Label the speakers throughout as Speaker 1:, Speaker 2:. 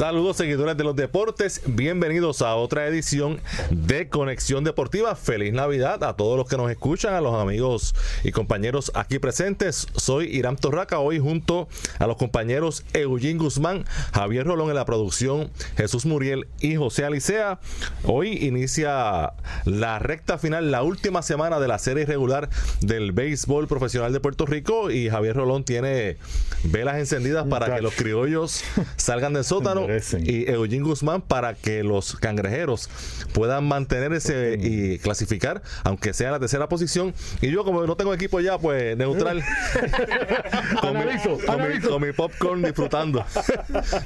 Speaker 1: Saludos seguidores de los deportes, bienvenidos a otra edición de Conexión Deportiva. Feliz Navidad a todos los que nos escuchan, a los amigos y compañeros aquí presentes. Soy Irán Torraca, hoy junto a los compañeros Eugene Guzmán, Javier Rolón en la producción, Jesús Muriel y José Alicea. Hoy inicia la recta final, la última semana de la serie regular del béisbol profesional de Puerto Rico y Javier Rolón tiene velas encendidas para que los criollos salgan del sótano y Eugene Guzmán para que los cangrejeros puedan mantenerse y clasificar, aunque sea la tercera posición. Y yo, como no tengo equipo ya, pues neutral, con, mi, popcorn disfrutando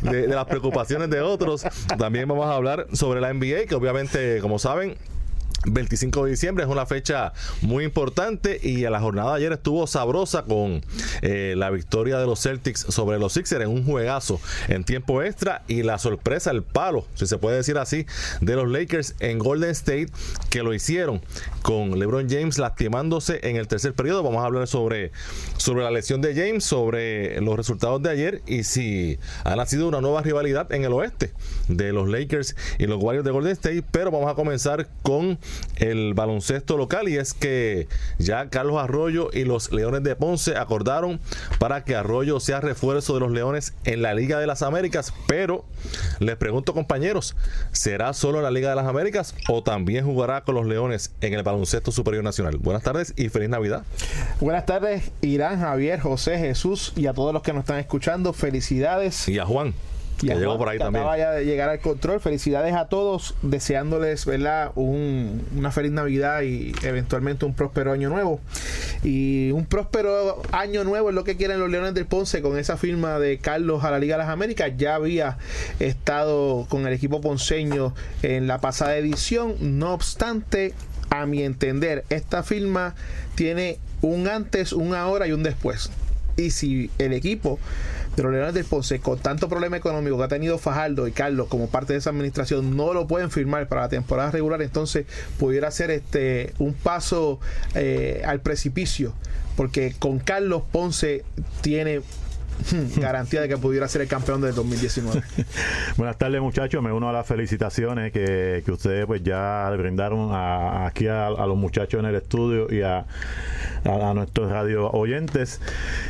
Speaker 1: de las preocupaciones de otros. También vamos a hablar sobre la NBA, que obviamente, como saben, 25 de diciembre es una fecha muy importante y la jornada de ayer estuvo sabrosa con eh, la victoria de los Celtics sobre los Sixers en un juegazo en tiempo extra y la sorpresa, el palo, si se puede decir así, de los Lakers en Golden State que lo hicieron con LeBron James lastimándose en el tercer periodo. Vamos a hablar sobre, sobre la lesión de James, sobre los resultados de ayer y si ha nacido una nueva rivalidad en el oeste de los Lakers y los Warriors de Golden State, pero vamos a comenzar con el baloncesto local y es que ya Carlos Arroyo y los Leones de Ponce acordaron para que Arroyo sea refuerzo de los Leones en la Liga de las Américas, pero les pregunto compañeros, ¿será solo en la Liga de las Américas o también jugará con los Leones en el baloncesto superior nacional? Buenas tardes y feliz Navidad.
Speaker 2: Buenas tardes Irán, Javier, José, Jesús y a todos los que nos están escuchando, felicidades.
Speaker 1: Y a Juan que llegó por ahí también.
Speaker 2: Vaya de llegar al control. Felicidades a todos, deseándoles, ¿verdad? Un, una feliz Navidad y eventualmente un próspero año nuevo. Y un próspero año nuevo es lo que quieren los Leones del Ponce con esa firma de Carlos a la Liga de las Américas. Ya había estado con el equipo ponceño en la pasada edición. No obstante, a mi entender, esta firma tiene un antes, un ahora y un después. Y si el equipo de los Leones del Ponce, con tanto problema económico que ha tenido Fajardo y Carlos como parte de esa administración, no lo pueden firmar para la temporada regular, entonces pudiera ser este un paso eh, al precipicio, porque con Carlos Ponce tiene garantía de que pudiera ser el campeón del 2019.
Speaker 3: Buenas tardes muchachos, me uno a las felicitaciones que, ustedes pues ya brindaron aquí a, los muchachos en el estudio y a, nuestros radio oyentes.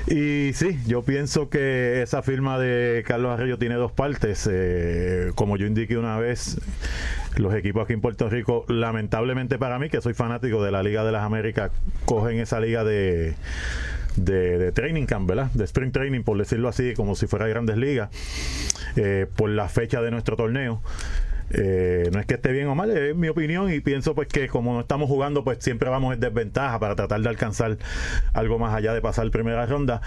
Speaker 3: Y sí, yo pienso que esa firma de Carlos Arroyo tiene dos partes. Eh, como yo indiqué una vez, los equipos aquí en Puerto Rico, lamentablemente para mí, que soy fanático de la Liga de las Américas, cogen esa liga de de, training camp, ¿verdad? De spring training, por decirlo así, como si fuera grandes ligas, eh, por la fecha de nuestro torneo. Eh, no es que esté bien o mal, es mi opinión y pienso pues que como no estamos jugando pues siempre vamos en desventaja para tratar de alcanzar algo más allá de pasar primera ronda,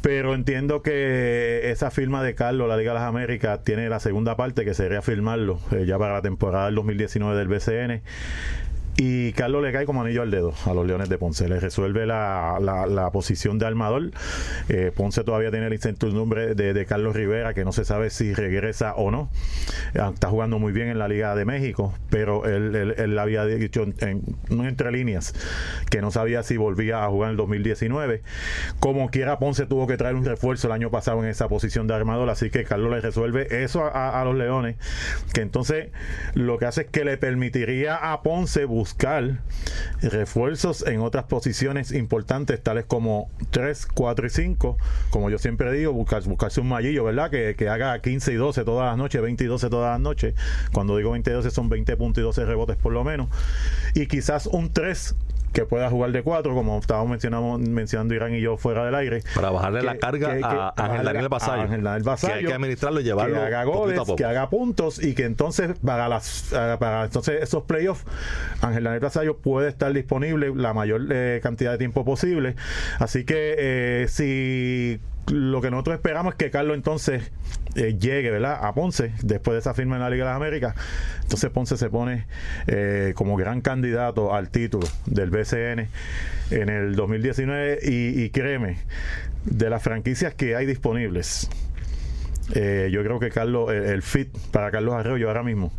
Speaker 3: pero entiendo que esa firma de Carlos, la Liga de las Américas, tiene la segunda parte que sería firmarlo eh, ya para la temporada del 2019 del BCN y Carlos le cae como anillo al dedo a los Leones de Ponce. Le resuelve la, la, posición de armador. Eh, Ponce todavía tiene el incertidumbre de, de Carlos Rivera, que no se sabe si regresa o no. Ah, está jugando muy bien en la Liga de México, pero él, él, había dicho en, entre líneas que no sabía si volvía a jugar en el 2019. Como quiera, Ponce tuvo que traer un refuerzo el año pasado en esa posición de armador, así que Carlos le resuelve eso a, a los Leones, que entonces lo que hace es que le permitiría a Ponce buscar buscar refuerzos en otras posiciones importantes, tales como 3, 4 y 5. Como yo siempre digo, buscar, buscarse un mallillo, ¿verdad? Que, que haga 15 y 12 todas las noches, 20 y 12 todas las noches. Cuando digo 20 y 12 son 20 puntos y 12 rebotes por lo menos. Y quizás un 3 que pueda jugar de cuatro, como estábamos mencionando, mencionando Irán y yo fuera del aire.
Speaker 1: Para bajarle la carga a, Ángel Daniel
Speaker 3: Basayo.
Speaker 1: Que hay que administrarlo y llevarlo.
Speaker 3: Que haga goles, que haga puntos y que entonces para, las, para entonces esos playoffs, Ángel Daniel Basayo puede estar disponible la mayor eh, cantidad de tiempo posible. Así que eh, si lo que nosotros esperamos es que Carlos entonces eh, llegue ¿verdad? a Ponce después de esa firma en la Liga de las Américas. Entonces Ponce se pone eh, como gran candidato al título del BCN en el 2019 y, créeme, de las franquicias que hay disponibles, eh, yo creo que Carlos, el, el fit para Carlos Arroyo ahora mismo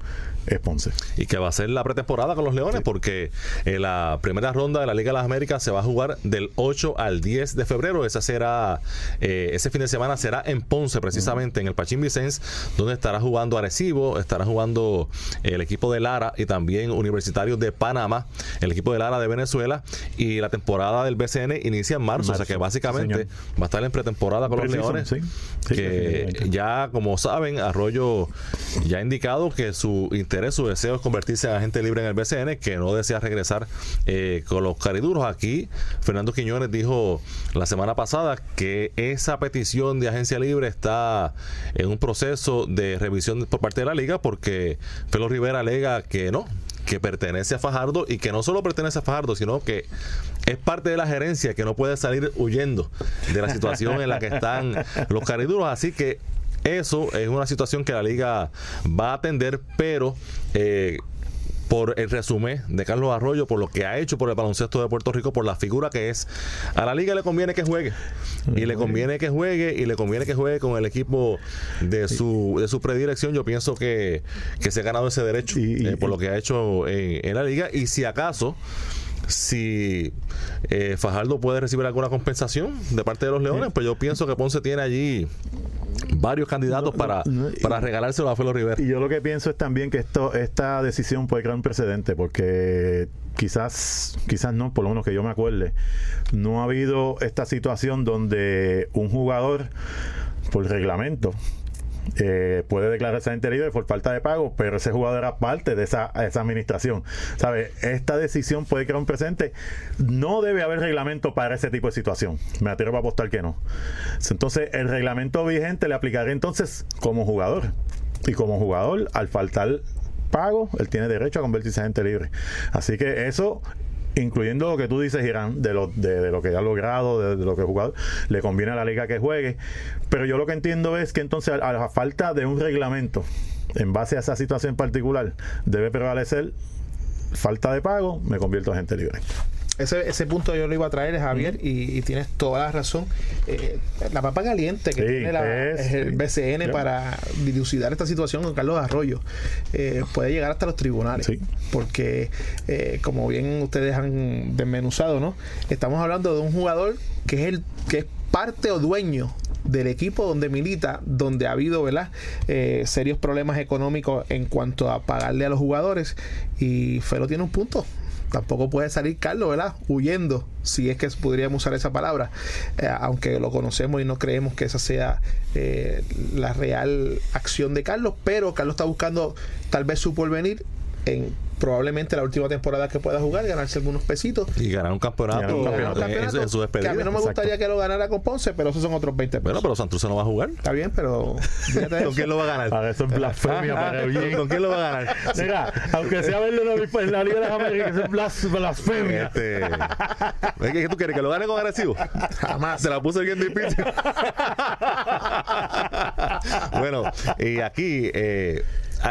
Speaker 3: es Ponce.
Speaker 1: Y que va a ser la pretemporada con los Leones, porque en la primera ronda de la Liga de las Américas se va a jugar del 8 al 10 de febrero. Esa será, eh, ese fin de semana será en Ponce, precisamente, en el Pachín Vicens, donde estará jugando Arecibo, estará jugando el equipo de Lara y también Universitario de Panamá, el equipo de Lara de Venezuela. Y la temporada del BCN inicia en marzo, o sea que básicamente va a estar en pretemporada con los Leones.
Speaker 3: sí.
Speaker 1: Que ya, como saben, Arroyo ya ha indicado que su interés, su deseo es convertirse en agente libre en el BCN, que no desea regresar eh, con los cariduros. Aquí, Fernando Quiñones dijo la semana pasada que esa petición de agencia libre está en un proceso de revisión por parte de la liga, porque Felo Rivera alega que no que pertenece a Fajardo y que no solo pertenece a Fajardo, sino que es parte de la gerencia que no puede salir huyendo de la situación en la que están los cariduros. Así que eso es una situación que la liga va a atender, pero eh, por el resumen de Carlos Arroyo, por lo que ha hecho por el baloncesto de Puerto Rico, por la figura que es. A la liga le conviene que juegue. Y le conviene que juegue y le conviene que juegue con el equipo de su, de su predilección. Yo pienso que, que se ha ganado ese derecho eh, por lo que ha hecho en, en la liga. Y si acaso si eh, Fajardo puede recibir alguna compensación de parte de los Leones, pues yo pienso que Ponce tiene allí varios candidatos
Speaker 3: No,
Speaker 1: para,
Speaker 3: no,
Speaker 1: para regalárselo a Felo Rivera.
Speaker 3: Y yo lo que pienso es también que esto, esta decisión puede crear un precedente, porque quizás, quizás no, por lo menos que yo me acuerde, no ha habido esta situación donde un jugador, por reglamento, eh, puede declararse libre por falta de pago, pero ese jugador era parte de esa, administración. ¿Sabe? Esta decisión puede crear un presente. No debe haber reglamento para ese tipo de situación. Me atrevo a apostar que no. Entonces, el reglamento vigente le aplicará entonces como jugador. Y como jugador, al faltar pago, él tiene derecho a convertirse en agente libre. Así que eso incluyendo lo que tú dices, Irán, de lo, de, de lo que ha logrado, de, lo que ha jugado, le conviene a la liga que juegue. Pero yo lo que entiendo es que entonces, a, la falta de un reglamento, en base a esa situación particular, debe prevalecer falta de pago, me convierto en agente libre.
Speaker 2: Ese, ese punto yo lo iba a traer, Javier, y, y tienes toda la razón. Eh, la papa caliente que
Speaker 3: Sí,
Speaker 2: tiene la-
Speaker 3: es-
Speaker 2: el. BCN para dilucidar esta situación con Carlos Arroyo eh, puede llegar hasta los tribunales.
Speaker 3: Sí.
Speaker 2: Porque, eh, como bien ustedes han desmenuzado, ¿no? Estamos hablando de un jugador que es, el, que es parte o dueño del equipo donde milita, donde ha habido ¿verdad? Eh, serios problemas económicos en cuanto a pagarle a los jugadores y Felo tiene un punto tampoco puede salir Carlos, ¿verdad? Huyendo, si es que podríamos usar esa palabra, eh, aunque lo conocemos y no creemos que esa sea eh, la real acción de Carlos, pero Carlos está buscando tal vez su porvenir en probablemente la última temporada que pueda jugar, ganarse algunos pesitos.
Speaker 1: Y ganar un campeonato,
Speaker 3: Ganar un
Speaker 2: Ganar un
Speaker 1: en-
Speaker 2: campeonato,
Speaker 1: en su
Speaker 2: que
Speaker 1: despedida.
Speaker 2: a mí no me
Speaker 3: Exacto.
Speaker 2: gustaría que lo ganara con Ponce, pero esos son otros 20 pesos.
Speaker 1: Bueno, pero Santurce no va a jugar.
Speaker 2: Está bien, pero
Speaker 1: ¿Con quién lo va a ganar?
Speaker 3: Para eso es blasfemia para Eugene.
Speaker 1: ¿Con quién lo va a ganar?
Speaker 3: Mira, aunque sea verlo en la, en la Liga de las Américas, es blas- blasfemia.
Speaker 1: Este, ¿Es que tú quieres que lo gane con agresivo?
Speaker 2: Jamás.
Speaker 1: Se la puse bien difícil. bueno, y aquí eh,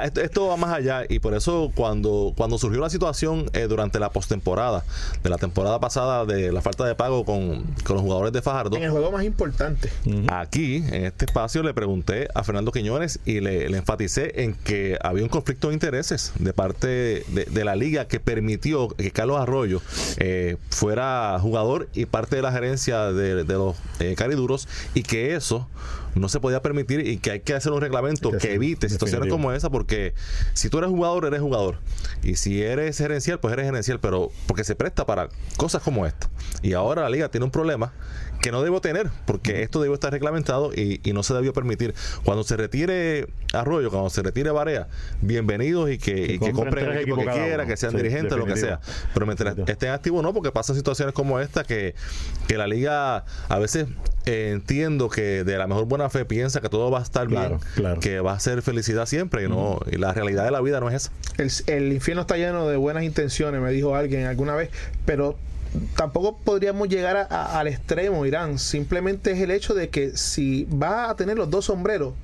Speaker 1: esto, esto va más allá y por eso cuando, cuando surgió la situación eh, durante la postemporada de la temporada pasada de la falta de pago con, con los jugadores de Fajardo,
Speaker 2: En el juego más importante.
Speaker 1: Aquí, en este espacio, le pregunté a Fernando Quiñones y le, le enfaticé en que había un conflicto de intereses de parte de, de la liga que permitió que Carlos Arroyo eh, fuera jugador y parte de la gerencia de, de los eh, cariduros y que eso no se podía permitir y que hay que hacer un reglamento
Speaker 3: Que
Speaker 1: evite situaciones como esa porque si tú eres jugador eres jugador. Y si eres gerencial pues eres gerencial pero porque se presta para cosas como esta. Y ahora la liga tiene un problema que no debo tener porque esto debe estar reglamentado y, y no se debió permitir. Cuando se retire Arroyo cuando se retire Barea bienvenidos y que, y que
Speaker 3: compren
Speaker 1: compren el equipo que quiera
Speaker 3: uno.
Speaker 1: que sean
Speaker 3: Sí,
Speaker 1: dirigentes lo que sea. pero mientras estén activos no porque pasan situaciones como esta que, que la liga a veces eh, entiendo que de la mejor buena fe piensa que todo va a estar
Speaker 3: Claro,
Speaker 1: bien
Speaker 3: claro.
Speaker 1: que va a ser felicidad siempre y no y la realidad de la vida no es esa.
Speaker 2: El, el infierno está lleno de buenas intenciones, me dijo alguien alguna vez, pero tampoco podríamos llegar a- a- al extremo, Irán. Simplemente es el hecho de que si vas a tener los dos sombreros,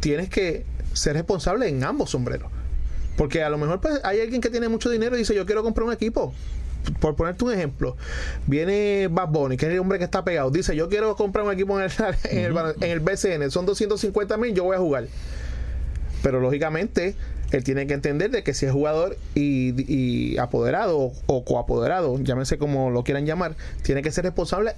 Speaker 2: tienes que ser responsable en ambos sombreros. Porque a lo mejor pues, hay alguien que tiene mucho dinero y dice, yo quiero comprar un equipo. Por ponerte un ejemplo, viene Bad Bunny, que es el hombre que está pegado, dice, yo quiero comprar un equipo en el, en el, en el BCN, son 250 mil, yo voy a jugar. Pero lógicamente, él tiene que entender de que si es jugador y, y apoderado o, coapoderado, llámense como lo quieran llamar, tiene que ser responsable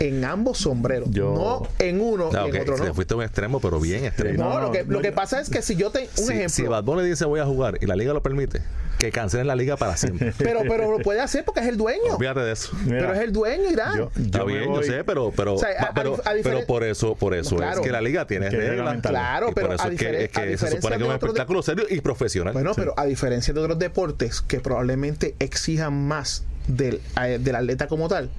Speaker 2: en ambos sombreros,
Speaker 3: Yo-
Speaker 2: no en uno
Speaker 1: No,
Speaker 2: y
Speaker 1: ok,
Speaker 2: en otro no.
Speaker 1: fuiste a un extremo, pero bien extremo.
Speaker 2: No,
Speaker 3: No,
Speaker 2: lo
Speaker 3: no,
Speaker 2: que, lo que pasa es que si yo tengo un
Speaker 1: si,
Speaker 2: ejemplo,
Speaker 1: si Bad Bunny dice voy a jugar y la liga lo permite, que cancelen la liga para siempre.
Speaker 2: pero, pero lo puede hacer porque es el dueño.
Speaker 1: Olvídate de eso.
Speaker 3: Mira,
Speaker 2: pero es el dueño, Irán.
Speaker 3: yo,
Speaker 1: Está
Speaker 3: yo
Speaker 1: bien, yo sé, pero pero,
Speaker 2: O sea, a- a
Speaker 1: pero,
Speaker 2: a
Speaker 1: pero por eso por eso
Speaker 2: Claro.
Speaker 1: es que la liga tiene
Speaker 3: Que
Speaker 1: reglas.
Speaker 3: reglamentar.
Speaker 2: Claro,
Speaker 1: y
Speaker 2: pero
Speaker 1: por eso
Speaker 2: a
Speaker 1: es que, es que se
Speaker 2: diferencia
Speaker 1: supone que es
Speaker 2: de
Speaker 1: un
Speaker 2: de-
Speaker 1: espectáculo serio y profesional.
Speaker 2: Bueno,
Speaker 3: Sí.
Speaker 2: pero a diferencia de otros deportes que probablemente exijan más del, a- del atleta como tal,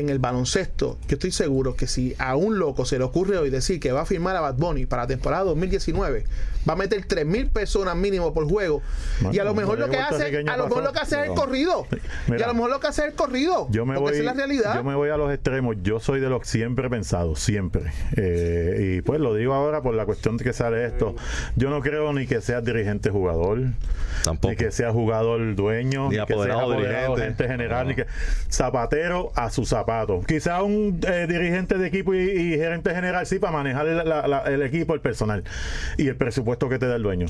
Speaker 2: en el baloncesto, yo estoy seguro que si a un loco se le ocurre hoy decir que va a firmar a Bad Bunny para la temporada 2019, va a meter 3 mil personas mínimo por juego.
Speaker 3: Bueno,
Speaker 2: y a lo mejor lo que hace, a lo mejor
Speaker 3: pasó.
Speaker 2: lo que hace es el corrido. y a lo mejor lo que hace es el corrido.
Speaker 3: Yo me
Speaker 2: porque
Speaker 3: voy,
Speaker 2: esa es la realidad.
Speaker 3: yo me voy a los extremos. Yo soy de los siempre pensado, siempre. Eh, y pues lo digo ahora por la cuestión de que sale esto. Yo no creo ni que sea dirigente jugador,
Speaker 1: Tampoco.
Speaker 3: ni que sea jugador dueño,
Speaker 1: Ni
Speaker 3: ni, que sea
Speaker 1: apoderado, dirigente.
Speaker 3: gente general,
Speaker 1: No.
Speaker 3: ni que zapatero a su zapato. Quizá un eh, dirigente de equipo y, gerente general sí para manejar el equipo, el personal y el presupuesto que te da el dueño.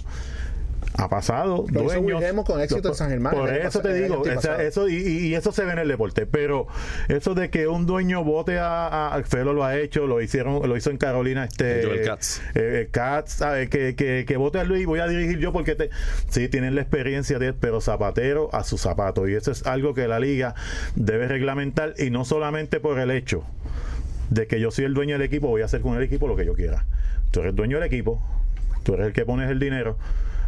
Speaker 3: Ha pasado,
Speaker 2: Lo
Speaker 3: dueños.
Speaker 2: Con éxito en San Germán
Speaker 3: Por
Speaker 2: el
Speaker 3: eso te
Speaker 2: el
Speaker 3: digo, eso y, eso se ve en el deporte. Pero eso de que un dueño vote a, a- a- Felo lo ha hecho, lo hicieron, lo hizo en Carolina, este
Speaker 1: Joel Katz.
Speaker 3: eh, Katz, ¿sabe? que, que, que vote a Luis, voy a dirigir yo porque te, sí tienen la experiencia de pero zapatero a su zapato. Y eso es algo que la liga debe reglamentar y no solamente por el hecho de que yo soy el dueño del equipo, voy a hacer con el equipo lo que yo quiera. Tú eres dueño del equipo, tú eres el que pones el dinero,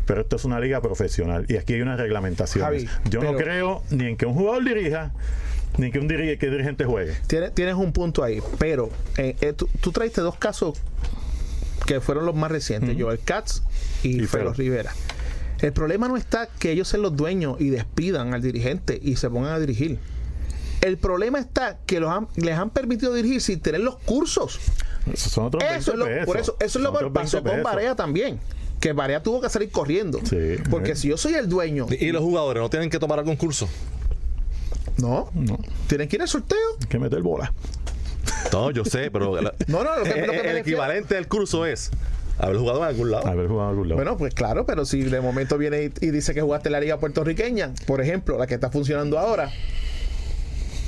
Speaker 3: pero esto es una liga profesional y aquí hay unas reglamentaciones.
Speaker 2: Javi,
Speaker 3: yo no creo ni en que un jugador dirija, ni en que un diri- que dirigente juegue.
Speaker 2: Tienes, tienes un punto ahí, pero eh, eh, tú, tú traiste dos casos que fueron los más recientes, Joel Katz y,
Speaker 3: Y
Speaker 2: Felo. Rivera. El problema no está que ellos sean los dueños y despidan al dirigente y se pongan a dirigir. El problema está que los han- les han permitido dirigir sin tener los cursos.
Speaker 3: Esos son otros
Speaker 2: Eso es lo,
Speaker 3: 20
Speaker 2: por
Speaker 3: pesos.
Speaker 2: eso, eso es lo que pasó
Speaker 3: 20
Speaker 2: con. Barea también. Que Barea tuvo que salir corriendo.
Speaker 3: Sí.
Speaker 2: Porque si yo soy el dueño,
Speaker 1: Y los jugadores no tienen que tomar algún curso.
Speaker 2: no,
Speaker 3: No,
Speaker 2: tienen que ir al sorteo.
Speaker 3: hay que meter bola.
Speaker 1: No, yo sé, pero la-
Speaker 2: No, no, lo que-
Speaker 1: eh,
Speaker 2: lo que me
Speaker 1: el equivalente del curso es haber jugado en algún lado.
Speaker 3: Haber jugado a algún lado.
Speaker 2: Bueno, pues claro, pero si de momento viene y, y dice que jugaste en la liga puertorriqueña, por ejemplo, la que está funcionando ahora.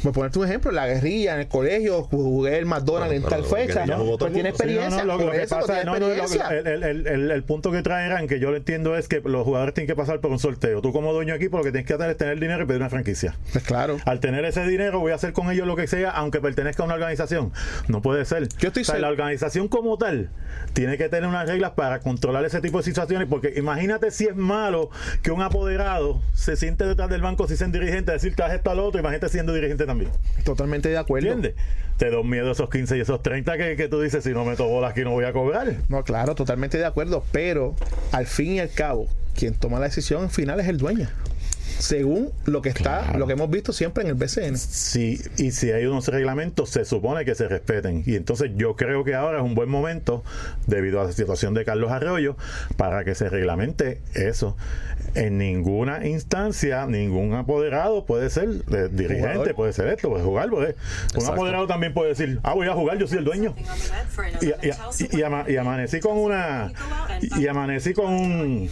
Speaker 2: Por ponerte un ejemplo, la guerrilla, en el colegio, jugué el McDonald's en tal fecha.
Speaker 3: no,
Speaker 2: pues tiene experiencia.
Speaker 3: el, punto que traerán, que yo lo entiendo, es que los jugadores tienen que pasar por un sorteo. Tú como dueño de equipo lo que tienes que hacer es tener dinero y pedir una franquicia.
Speaker 2: Pues claro.
Speaker 3: Al tener ese dinero voy a hacer con ellos lo que sea, aunque pertenezca a una organización. No puede ser.
Speaker 2: Yo estoy
Speaker 3: O sea, la organización como tal tiene que tener unas reglas para controlar ese tipo de situaciones, porque imagínate si es malo que un apoderado se siente detrás del banco si es dirigente, decir que esto al otro, imagínate siendo dirigente también.
Speaker 2: Totalmente de acuerdo.
Speaker 3: ¿Entiendes? Te da miedo esos 15 y esos 30 que, que tú dices, si no meto bolas aquí no voy a cobrar.
Speaker 2: No, claro, totalmente de acuerdo. Pero al fin y al cabo, quien toma la decisión final es el dueño. Según lo que está,
Speaker 3: Claro.
Speaker 2: lo que hemos visto siempre en el BCN.
Speaker 3: Sí, y si hay unos reglamentos, se supone que se respeten. Y entonces yo creo que ahora es un buen momento, debido a la situación de Carlos Arroyo, para que se reglamente eso. En ninguna instancia, ningún apoderado puede ser eh, dirigente,
Speaker 2: Jugador.
Speaker 3: puede ser esto, puede jugar. Puede. Un apoderado también puede decir, ah, voy a jugar, yo soy el dueño. Y, y- y- y ama- y amanecí con una. Y amanecí con un.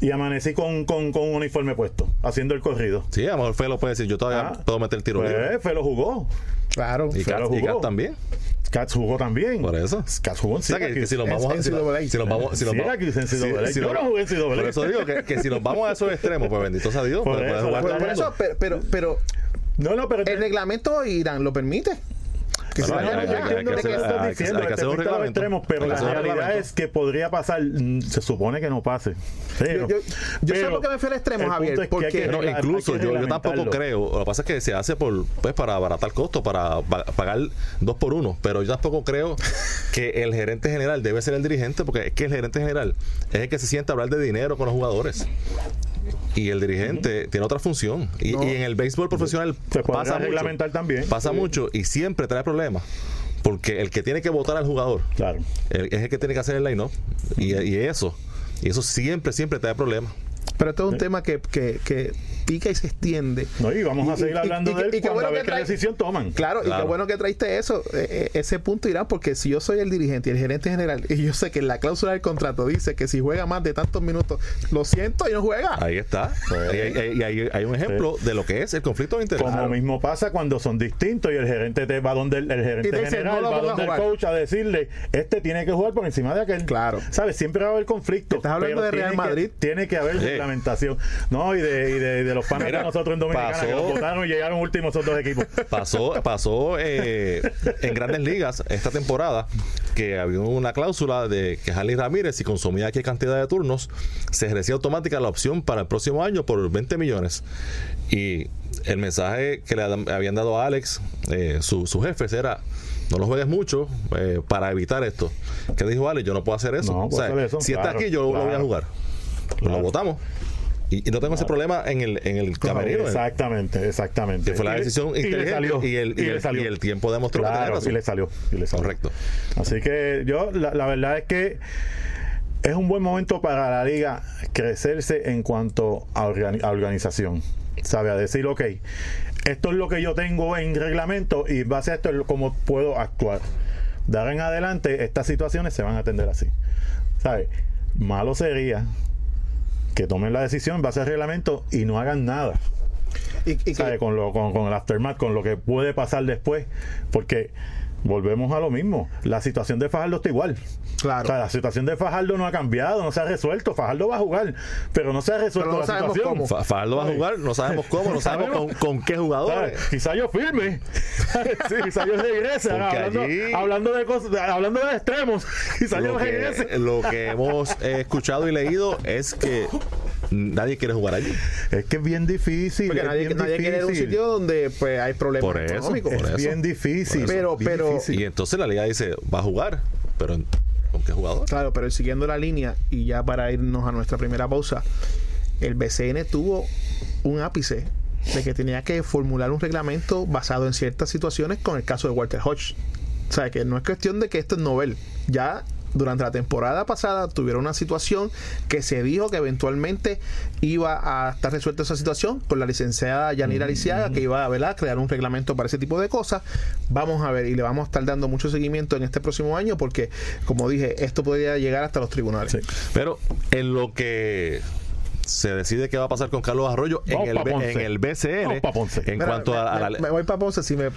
Speaker 3: Y amanecí con, con, con un uniforme puesto, haciendo el corrido.
Speaker 1: Sí, a lo mejor Felo puede decir, yo todavía
Speaker 3: Ah,
Speaker 1: puedo meter tiro libre.
Speaker 3: Pues, Felo jugó.
Speaker 2: Claro.
Speaker 1: Y
Speaker 3: Felo
Speaker 1: Katz, y
Speaker 3: jugó.
Speaker 1: Katz también.
Speaker 3: Katz jugó también.
Speaker 1: Por eso.
Speaker 3: Katz jugó en
Speaker 1: O sea, que, que si nos vamos a si nos- vamos si nos vamos-
Speaker 3: Yo no jugué en NCAA.
Speaker 1: Por eso digo que, que si nos vamos a esos extremos, pues bendito sea Dios,
Speaker 3: Por
Speaker 1: pues
Speaker 3: eso,
Speaker 1: jugar
Speaker 2: Por
Speaker 1: el
Speaker 2: eso, pero, pero, pero
Speaker 3: No, no, pero.
Speaker 2: el reglamento Irán lo permite. Que
Speaker 1: Bueno,
Speaker 2: se
Speaker 1: hay- que
Speaker 3: lo que estás diciendo,
Speaker 1: hay que hacer un reglamento.
Speaker 3: pero la realidad es que podría pasar, mm, se supone que no pase. Pero-
Speaker 2: Yo- yo- yo sé por qué me fui al extremo, Javier,
Speaker 3: es
Speaker 2: porque-
Speaker 3: que
Speaker 1: No,
Speaker 3: regla-
Speaker 1: incluso yo, yo tampoco creo. Lo que pasa es que se hace por pues para abaratar costo, para pa- pagar dos por uno. Pero yo tampoco creo que el gerente general debe ser el dirigente, porque es que el gerente general es el que se siente a hablar de dinero con los jugadores. Y el dirigente tiene otra función. Y,
Speaker 2: No.
Speaker 1: y en el béisbol profesional
Speaker 3: Se
Speaker 1: pasa mucho.
Speaker 3: también.
Speaker 1: Pasa
Speaker 3: Sí.
Speaker 1: mucho y siempre trae problemas. Porque el que tiene que votar al jugador
Speaker 3: Claro.
Speaker 1: el- es el que tiene que hacer el line-up. Y, y eso. Y eso siempre, siempre trae problemas.
Speaker 2: Pero esto es un tema que, que, que pica y se extiende.
Speaker 3: No, y vamos
Speaker 2: Y-
Speaker 3: a seguir
Speaker 2: y-
Speaker 3: hablando
Speaker 2: y-
Speaker 3: de él
Speaker 2: y qué
Speaker 3: cuando
Speaker 2: bueno
Speaker 3: a ver
Speaker 2: que
Speaker 3: qué decisión toman.
Speaker 2: Claro, y
Speaker 1: Claro.
Speaker 2: qué bueno que traiste eso, eh, ese punto Irán, porque si yo soy el dirigente y el gerente general, y yo sé que en la cláusula del contrato dice que si juega más de tantos minutos, lo siento y no juega.
Speaker 1: Ahí está. Ahí hay, hay un ejemplo de lo que es el conflicto de interés.
Speaker 3: Como mismo pasa cuando son distintos y el gerente te va donde el, el gerente
Speaker 2: Y te dice,
Speaker 3: general
Speaker 2: "No lo
Speaker 3: va donde el
Speaker 2: jugar".
Speaker 3: coach a decirle, este tiene que jugar por encima de aquel.
Speaker 2: Claro.
Speaker 3: ¿Sabes? Siempre va a haber conflicto.
Speaker 2: Estás hablando de Real
Speaker 3: que-
Speaker 2: Madrid.
Speaker 3: tiene que haber
Speaker 1: Sí.
Speaker 3: reglamentación. No, y de, y de, de los panes
Speaker 1: Mira,
Speaker 3: de nosotros en Dominicana
Speaker 1: pasó-
Speaker 3: que los votaron y llegaron últimos esos dos equipos.
Speaker 1: Pasó, pasó eh, en grandes ligas esta temporada que había una cláusula de que Harley Ramírez, si consumía aquí cantidad de turnos, se ejercía automática la opción para el próximo año por 20 millones. Y el mensaje que le habían dado a Alex, eh, su, su jefe, era. No lo juegues mucho eh, para evitar esto. ¿Qué dijo Alex? Yo no puedo hacer eso.
Speaker 3: No, puedo
Speaker 1: O sea,
Speaker 3: hacer eso,
Speaker 1: Si está
Speaker 3: claro,
Speaker 1: aquí, yo lo voy a
Speaker 3: claro.
Speaker 1: jugar. Lo
Speaker 3: Claro.
Speaker 1: votamos. Y, y no tengo ese problema en el, en el camerino.
Speaker 3: Exactamente, exactamente.
Speaker 1: Que fue la
Speaker 3: Y le-
Speaker 1: decisión
Speaker 3: y le
Speaker 1: inteligente
Speaker 3: salió,
Speaker 1: y el- y el-
Speaker 3: salió.
Speaker 1: y el tiempo demostró que tenía
Speaker 3: Claro,
Speaker 1: razón.
Speaker 3: y le salió, y le salió.
Speaker 1: Correcto.
Speaker 3: Así que yo, la, la verdad es que es un buen momento para la liga crecerse en cuanto a, organi- a organización. ¿Sabe? A decir, ok, esto es lo que yo tengo en reglamento y base a esto es lo- cómo puedo actuar. De ahora en adelante, estas situaciones se van a atender así. ¿Sabe? Malo sería que tomen la decisión en base al reglamento y no hagan nada.
Speaker 2: Y, y.
Speaker 3: Con, lo, con, con el aftermath, con lo que puede pasar después, porque volvemos a lo mismo. La situación de Fajardo está igual.
Speaker 2: Claro.
Speaker 3: O sea, la situación de Fajardo no ha cambiado, no se ha resuelto. Fajardo va a jugar, pero no se ha resuelto
Speaker 2: Pero no
Speaker 3: la
Speaker 2: sabemos
Speaker 3: situación.
Speaker 2: cómo.
Speaker 1: Fajardo va a jugar, no sabemos cómo, no sabemos con, con qué jugadores.
Speaker 3: Quizá yo firme, Sí, quizá yo regrese. Hablando,
Speaker 1: allí-
Speaker 3: hablando de cosas, hablando de extremos, quizá yo
Speaker 1: Lo
Speaker 3: regrese.
Speaker 1: que, lo que hemos escuchado y leído es que nadie quiere jugar allí.
Speaker 3: Es que es bien difícil.
Speaker 2: porque
Speaker 3: es
Speaker 2: nadie,
Speaker 3: bien
Speaker 2: nadie quiere ir a un
Speaker 3: difícil.
Speaker 2: sitio donde pues hay problemas
Speaker 1: Por eso,
Speaker 2: económicos.
Speaker 1: por
Speaker 3: Es
Speaker 1: eso.
Speaker 3: bien difícil.
Speaker 2: Pero-
Speaker 3: bien
Speaker 1: Y entonces la liga dice, va a jugar, pero ¿con qué jugador?
Speaker 2: Claro, pero siguiendo la línea y ya para irnos a nuestra primera pausa, el BCN tuvo un ápice de que tenía que formular un reglamento basado en ciertas situaciones con el caso de Walter Hodge. O sea, que no es cuestión de que esto es novel. Ya durante la temporada pasada tuvieron una situación que se dijo que eventualmente iba a estar resuelta esa situación con la licenciada Yanira Lisiaga, que iba a ¿verdad? crear un reglamento para ese tipo de cosas. Vamos a ver, y le vamos a estar dando mucho seguimiento en este próximo año porque, como dije, esto podría llegar hasta los tribunales.
Speaker 3: Sí.
Speaker 1: Pero en lo que se decide qué va a pasar con Carlos Arroyo en el, en el BCN,
Speaker 3: Vamos pa' Ponce.
Speaker 1: en
Speaker 2: Mira,
Speaker 1: cuanto
Speaker 2: me,
Speaker 1: a, la...
Speaker 2: me- me voy para Ponce si me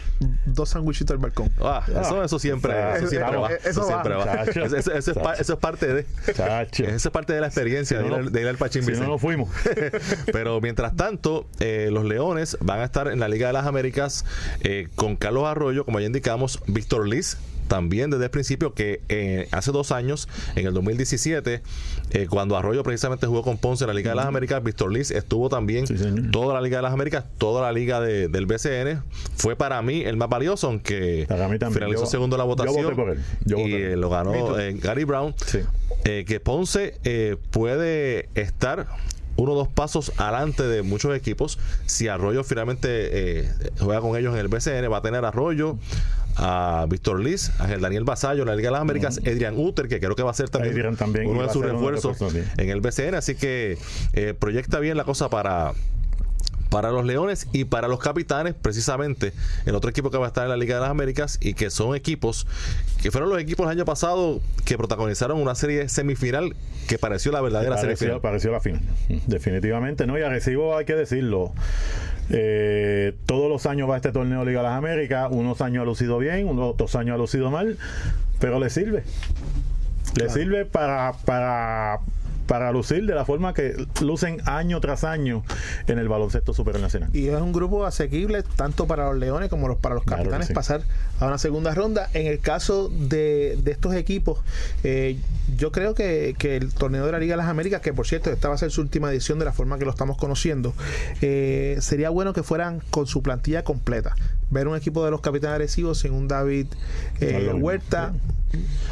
Speaker 2: dos sandwichitos al balcón.
Speaker 1: Ah, eso, eso siempre,
Speaker 3: Ah,
Speaker 1: eso siempre va.
Speaker 2: eso va.
Speaker 1: siempre va. Eso, es, pa- eso es parte de.
Speaker 3: Chacho.
Speaker 1: Eso es parte de la experiencia
Speaker 3: Si
Speaker 1: de,
Speaker 3: no,
Speaker 1: ir, al- de ir al Pachín
Speaker 3: Si no, no fuimos.
Speaker 1: Pero mientras tanto, eh, los Leones van a estar en la Liga de las Américas eh, con Carlos Arroyo, como ya indicamos, Víctor Liz. También desde el principio que eh, hace dos años, en el 2017, eh, cuando Arroyo precisamente jugó con Ponce en la Liga de las Américas, Víctor Liz estuvo también
Speaker 3: Sí,
Speaker 1: toda la Liga de las Américas, toda la Liga de- del BCN. Fue para mí el más valioso, aunque finalizó
Speaker 3: Yo-
Speaker 1: segundo en la votación.
Speaker 3: Yo
Speaker 1: y eh, lo ganó Gary Brown
Speaker 3: Sí.
Speaker 1: eh, que Ponce eh, puede estar uno o dos pasos adelante de muchos equipos. Si Arroyo finalmente eh, juega con ellos en el BCN, va a tener Arroyo, a Víctor Liz, a Daniel Basayo en la Liga de las Américas, Adrian Uter, que creo que va a ser también, uno de sus refuerzos en el BCN. Así que eh, proyecta bien la cosa para para los Leones y para los Capitanes, precisamente, el otro equipo que va a estar en la Liga de las Américas y que son equipos que fueron los equipos el año pasado que protagonizaron una serie semifinal que pareció la verdadera serie
Speaker 3: pareció,
Speaker 1: final.
Speaker 3: pareció la final. Definitivamente, ¿no? Y Arecibo hay que decirlo. Eh, todos los años va este torneo Liga de las Américas. Unos años ha lucido bien, unos otros años ha lucido mal, pero le sirve. Le sirve para, para, para lucir de la forma que lucen año tras año en el baloncesto superior nacional.
Speaker 2: Y es un grupo asequible tanto para los Leones como los, para los
Speaker 3: Claro
Speaker 2: Capitanes
Speaker 3: sí.
Speaker 2: pasar a una segunda ronda. En el caso de, de estos equipos, eh, yo creo que, que el torneo de la Liga de las Américas, que por cierto esta va a ser su última edición de la forma que lo estamos conociendo, eh, sería bueno que fueran con su plantilla completa. Ver un equipo de los capitanes agresivos sin un David eh, Huerta.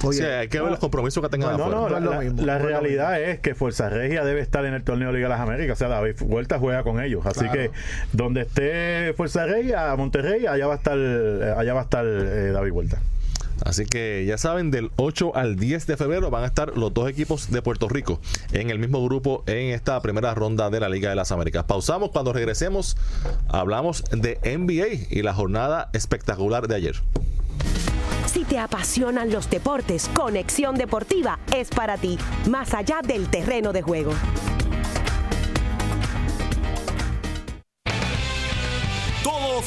Speaker 1: Oye, sí, hay que ver los compromisos que tengan
Speaker 3: no, no, no, la, realidad es que Fuerza Regia debe estar en el torneo de Liga de las Américas. O sea, David Huerta juega con ellos. Así que donde esté Fuerza Regia, Monterrey, allá va a estar, allá va a estar eh, David Huerta.
Speaker 1: Así que ya saben, del 8 al 10 de febrero van a estar los dos equipos de Puerto Rico en el mismo grupo en esta primera ronda de la Liga de las Américas. Pausamos cuando regresemos. Hablamos de NBA y la jornada espectacular de ayer.
Speaker 4: Si te apasionan los deportes, Conexión Deportiva es para ti, más allá del terreno de juego.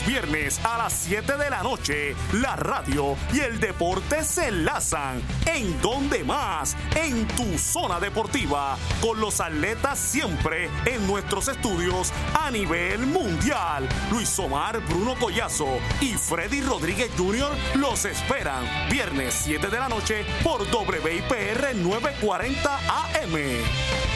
Speaker 5: Viernes a las 7 de la noche, la radio y el deporte se enlazan. ¿En donde más? En tu zona deportiva, con los atletas siempre en nuestros estudios a nivel mundial. Luis Omar, Bruno Collazo y Freddy Rodríguez Jr. los esperan. Viernes 7 de la noche por WIPR 940 AM.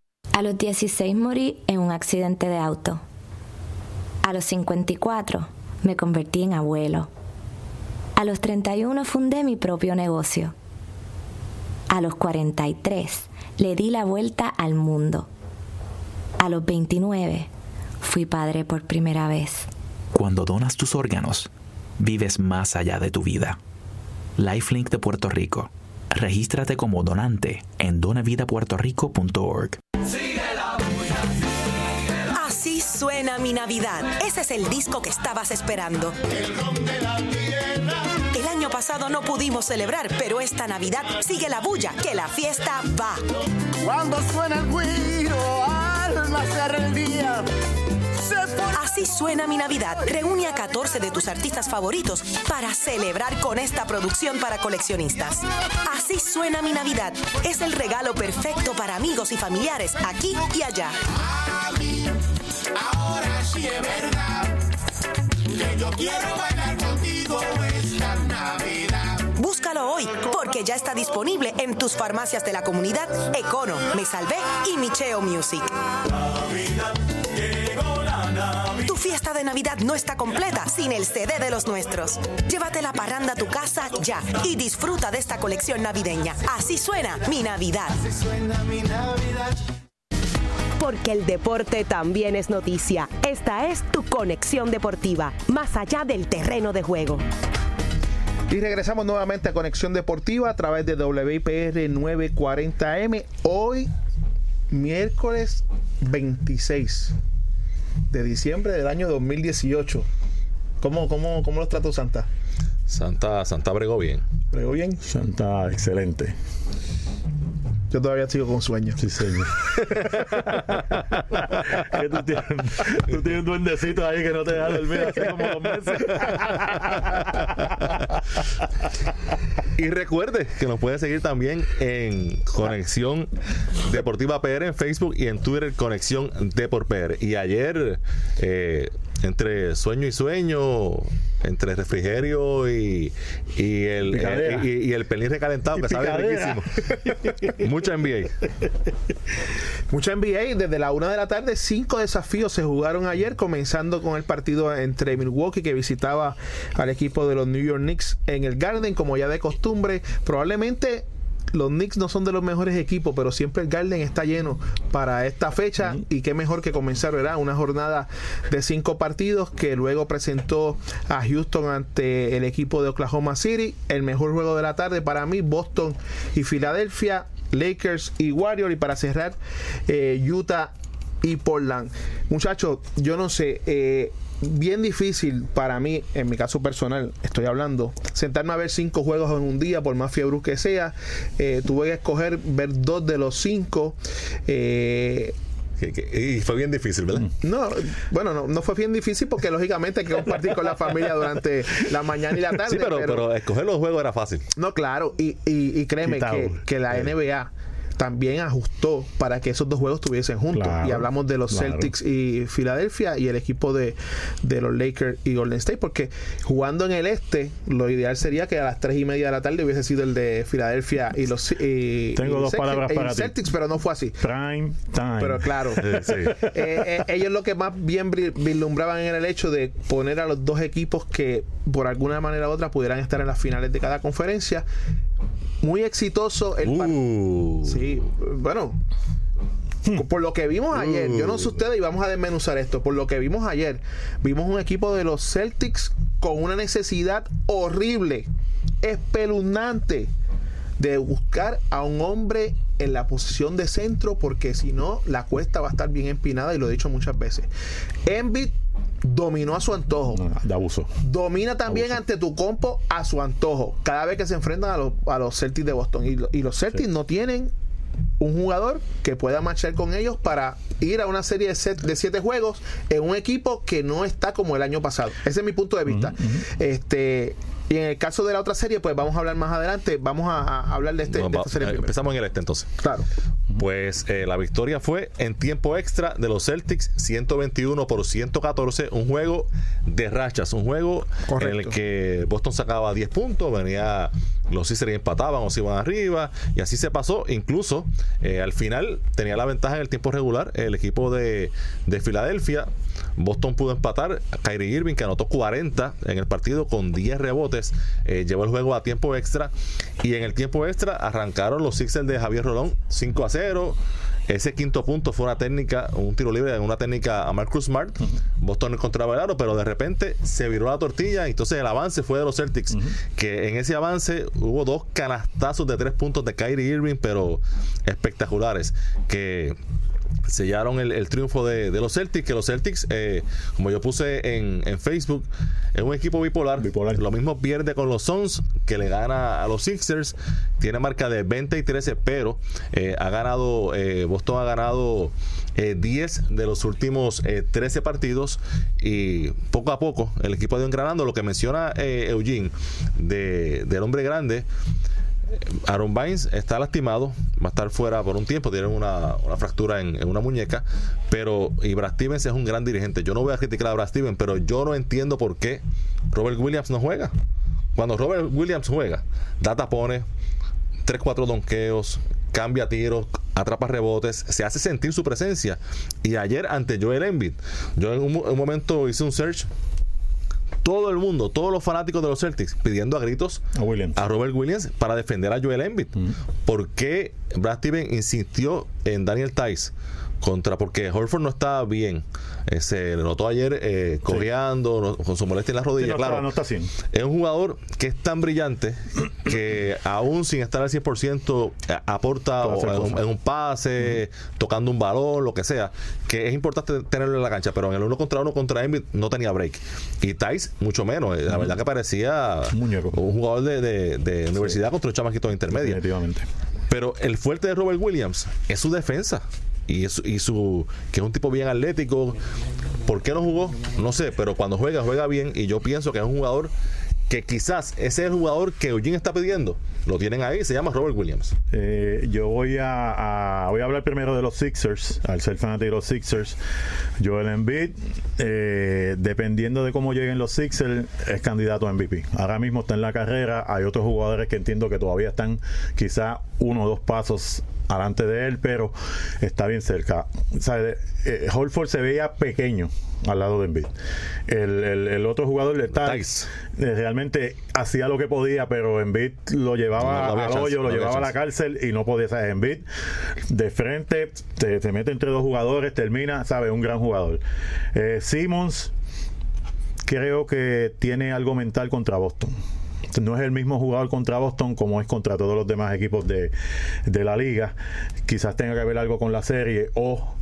Speaker 6: A los 16 morí en un accidente de auto. A los 54 me convertí en abuelo. A los 31 fundé mi propio negocio. A los 43 le di la vuelta al mundo. A los 29 fui padre por primera vez.
Speaker 7: Cuando donas tus órganos, vives más allá de tu vida. Lifelink de Puerto Rico. Regístrate como donante en donavidapuertorico.org.
Speaker 4: Así suena mi Navidad. Ese es el disco que estabas esperando. El año pasado no pudimos celebrar, pero esta Navidad sigue la bulla, que la fiesta va.
Speaker 8: Cuando suena el guiro, alma se el día
Speaker 4: Así suena mi Navidad. Reúne a 14 de tus artistas favoritos para celebrar con esta producción para coleccionistas. Así suena mi Navidad. Es el regalo perfecto para amigos y familiares aquí y allá.
Speaker 8: Ahora sí es verdad.
Speaker 4: Búscalo hoy, porque ya está disponible en tus farmacias de la comunidad Econo, Me Salvé y Micheo Music. Fiesta de Navidad no está completa sin el CD de los nuestros. Llévate la parranda a tu casa ya y disfruta de esta colección navideña. Así suena mi Navidad. Así suena mi Navidad. Porque el deporte también es noticia. Esta es tu conexión deportiva, más allá del terreno de juego.
Speaker 2: Y regresamos nuevamente a Conexión Deportiva a través de WIPR 940M. Hoy, miércoles 26 de diciembre del año 2018. ¿Cómo, cómo, cómo los trató Santa?
Speaker 1: Santa, Santa bregó bien.
Speaker 2: ¿Bregó bien?
Speaker 3: Santa, excelente.
Speaker 2: Yo todavía sigo con sueño.
Speaker 3: Sí, señor. tú, tienes, tú, tienes, un duendecito ahí que no te deja dormir hace como dos meses.
Speaker 1: y recuerde que nos puede seguir también en Conexión Deportiva PR en Facebook y en Twitter Conexión Deport PR. Y ayer, eh, entre sueño y sueño, entre refrigerio y, y el, eh, y, el pelín recalentado, que sabe riquísimo. Mucha NBA.
Speaker 2: Mucha NBA. Desde la una de la tarde, cinco desafíos se jugaron ayer, comenzando con el partido entre Milwaukee, que visitaba al equipo de los New York Knicks en el Garden, como ya de costumbre. Probablemente los Knicks no son de los mejores equipos, pero siempre el Garden está lleno para esta fecha y qué mejor que comenzar, ¿verdad? Una jornada de cinco partidos que luego presentó a Houston ante el equipo de Oklahoma City. El mejor juego de la tarde para mí, Boston y Filadelfia, Lakers y Warriors y para cerrar eh, Utah y Portland. Muchachos, yo no sé, eh, bien difícil para mí, en mi caso personal, estoy hablando, sentarme a ver cinco juegos en un día, por más fiebre que sea. Eh, tuve que escoger ver dos de los cinco. Eh,
Speaker 1: y fue bien difícil, ¿verdad?
Speaker 2: No, bueno, no, no fue bien difícil porque lógicamente hay que compartir con la familia durante la mañana y la tarde.
Speaker 1: Sí, pero, pero escoger los juegos era fácil.
Speaker 2: No, claro, y, y, y créeme
Speaker 3: Quitado.
Speaker 2: que, que la NBA también ajustó para que esos dos juegos estuviesen juntos.
Speaker 3: Claro,
Speaker 2: y hablamos de los
Speaker 3: claro.
Speaker 2: Celtics y Filadelfia y el equipo de, de los Lakers y Golden State, porque jugando en el este, lo ideal sería que a las tres y media de la tarde hubiese sido el de Filadelfia y los y,
Speaker 3: Tengo
Speaker 2: y
Speaker 3: dos
Speaker 2: Celtics-
Speaker 3: palabras
Speaker 2: y
Speaker 3: para ti.
Speaker 2: Celtics, pero no fue así.
Speaker 3: Prime time.
Speaker 2: Pero claro,
Speaker 1: Sí.
Speaker 2: eh, eh, ellos lo que más bien vislumbraban era el hecho de poner a los dos equipos que por alguna manera u otra pudieran estar en las finales de cada conferencia. Muy exitoso el
Speaker 1: Uh.
Speaker 2: Sí, bueno. Por lo que vimos ayer, yo no sé ustedes y vamos a desmenuzar esto. Por lo que vimos ayer, vimos un equipo de los Celtics con una necesidad horrible, espeluznante, de buscar a un hombre en la posición de centro, porque si no, la cuesta va a estar bien empinada y lo he dicho muchas veces. Embiid dominó a su antojo.
Speaker 3: No, de abuso.
Speaker 2: Domina también
Speaker 3: Abuso.
Speaker 2: ante tu compo a su antojo. Cada vez que se enfrentan a los, a los Celtics de Boston. Y, lo- y los Celtics no tienen un jugador que pueda marchar con ellos para ir a una serie de, set- de siete juegos en un equipo que no está como el año pasado. Ese es mi punto de vista. Este. Y en el caso de la otra serie, pues vamos a hablar más adelante. Vamos a, a hablar de, este,
Speaker 1: No,
Speaker 2: de esta serie
Speaker 1: eh,
Speaker 2: primero.
Speaker 1: empezamos en el este entonces.
Speaker 2: Claro.
Speaker 1: Pues eh, la victoria fue en tiempo extra de los Celtics, 121 por 114, un juego de rachas, un juego en el
Speaker 2: Correcto.
Speaker 1: que Boston sacaba 10 puntos, venía los Sixers y empataban o se iban arriba, y así se pasó. Incluso eh, al final tenía la ventaja en el tiempo regular el equipo de, de Filadelfia. Boston pudo empatar. Kyrie Irving, que anotó 40 en el partido con 10 rebotes, eh, llevó el juego a tiempo extra. Y en el tiempo extra arrancaron los Sixers de Javier Rolón 5 a 0. Ese quinto punto fue una técnica, un tiro libre, una técnica a Marcus Smart. Boston encontraba el aro, pero de repente se viró la tortilla. Y entonces el avance fue de los Celtics. Que en ese avance hubo dos canastazos de tres puntos de Kyrie Irving, pero espectaculares. Que sellaron el, el triunfo de, de los Celtics, que los Celtics, eh, como yo puse en, en Facebook, es un equipo bipolar.
Speaker 3: Bipolar.
Speaker 1: Lo mismo pierde con los Suns, que le gana a los Sixers, tiene marca de 20 y 13, pero eh, ha ganado, eh, Boston ha ganado eh, 10 de los últimos eh, 13 partidos y poco a poco el equipo ha ido engranando. Lo que menciona eh, Eugene de, del hombre grande, Aaron Bynes está lastimado, va a estar fuera por un tiempo, tiene una, una fractura en, una muñeca, pero y Brad Stevens es un gran dirigente. Yo no voy a criticar a Brad Stevens, pero yo no entiendo por qué Robert Williams no juega. Cuando Robert Williams juega, da tapones, 3-4 donkeos, cambia tiros, atrapa rebotes, se hace sentir su presencia. Y ayer ante Joel Embiid, yo en un momento hice un search todo el mundo, todos los fanáticos de los Celtics pidiendo a gritos
Speaker 3: A Williams.
Speaker 1: a Robert Williams para defender a Joel Embiid. ¿Por qué Brad Stevens insistió en Daniel Tice? Contra, porque Horford no está bien. Eh, se le notó ayer eh, cojeando, no- con su molestia en la
Speaker 3: Sí,
Speaker 1: rodilla.
Speaker 3: no,
Speaker 1: claro,
Speaker 3: está, no está así.
Speaker 1: es un jugador que es tan brillante que aún sin estar al 100% eh, aporta o en, un,
Speaker 3: cosas.
Speaker 1: en un pase, tocando un balón, lo que sea, que es importante tenerlo en la cancha, pero en el uno contra uno contra Embiid no tenía break. Y Tice mucho menos, eh, la verdad que parecía
Speaker 3: Un muñeco.
Speaker 1: un jugador de, de- de universidad contra un chamaquito de intermedia.
Speaker 3: Definitivamente.
Speaker 1: Pero el fuerte de Robert Williams es su defensa. Y, su, y su que es un tipo bien atlético. ¿Por qué no jugó? No sé, pero cuando juega, juega bien. Y yo pienso que es un jugador que quizás ese es el jugador que Eugene está pidiendo. Lo tienen ahí, se llama Robert Williams.
Speaker 3: Eh, yo voy a, voy a hablar primero de los Sixers, al ser fanático de los Sixers. Joel Embiid, eh, dependiendo de cómo lleguen los Sixers, es candidato a MVP. Ahora mismo está en la carrera, hay otros jugadores que entiendo que todavía están quizá uno o dos pasos adelante de él, pero está bien cerca. O sea, eh, Holford se veía pequeño al lado de Embiid. El, el- el otro jugador de
Speaker 1: Tice.
Speaker 3: eh, realmente hacía lo que podía, pero Embiid lo llevaba
Speaker 1: No, no había
Speaker 3: al
Speaker 1: chance,
Speaker 3: hoyo, lo
Speaker 1: no
Speaker 3: llevaba a la cárcel y no podía ser Embiid. De frente, te, te mete entre dos jugadores, termina, ¿sabes? Un gran jugador. Eh, Simmons, creo que tiene algo mental contra Boston. No es el mismo jugador contra Boston como es contra todos los demás equipos de, de la liga. Quizás tenga que ver algo con la serie o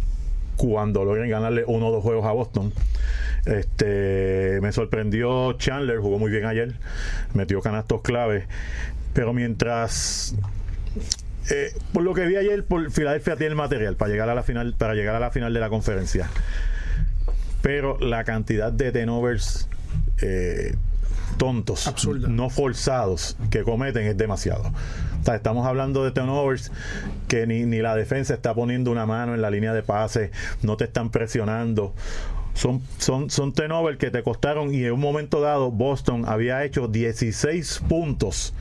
Speaker 3: cuando logren ganarle uno o dos juegos a Boston. Este me sorprendió Chandler, jugó muy bien ayer, metió canastos claves, pero mientras eh, por lo que vi ayer, Filadelfia tiene el material para llegar a la final, para llegar a la final de la conferencia. Pero la cantidad de tenovers eh, tontos,
Speaker 2: Absurda.
Speaker 3: no forzados que cometen es demasiado. O sea, estamos hablando de turnovers que ni, ni la defensa está poniendo una mano en la línea de pase, no te están presionando. Son, son, son turnovers que te costaron y en un momento dado Boston había hecho 16 puntos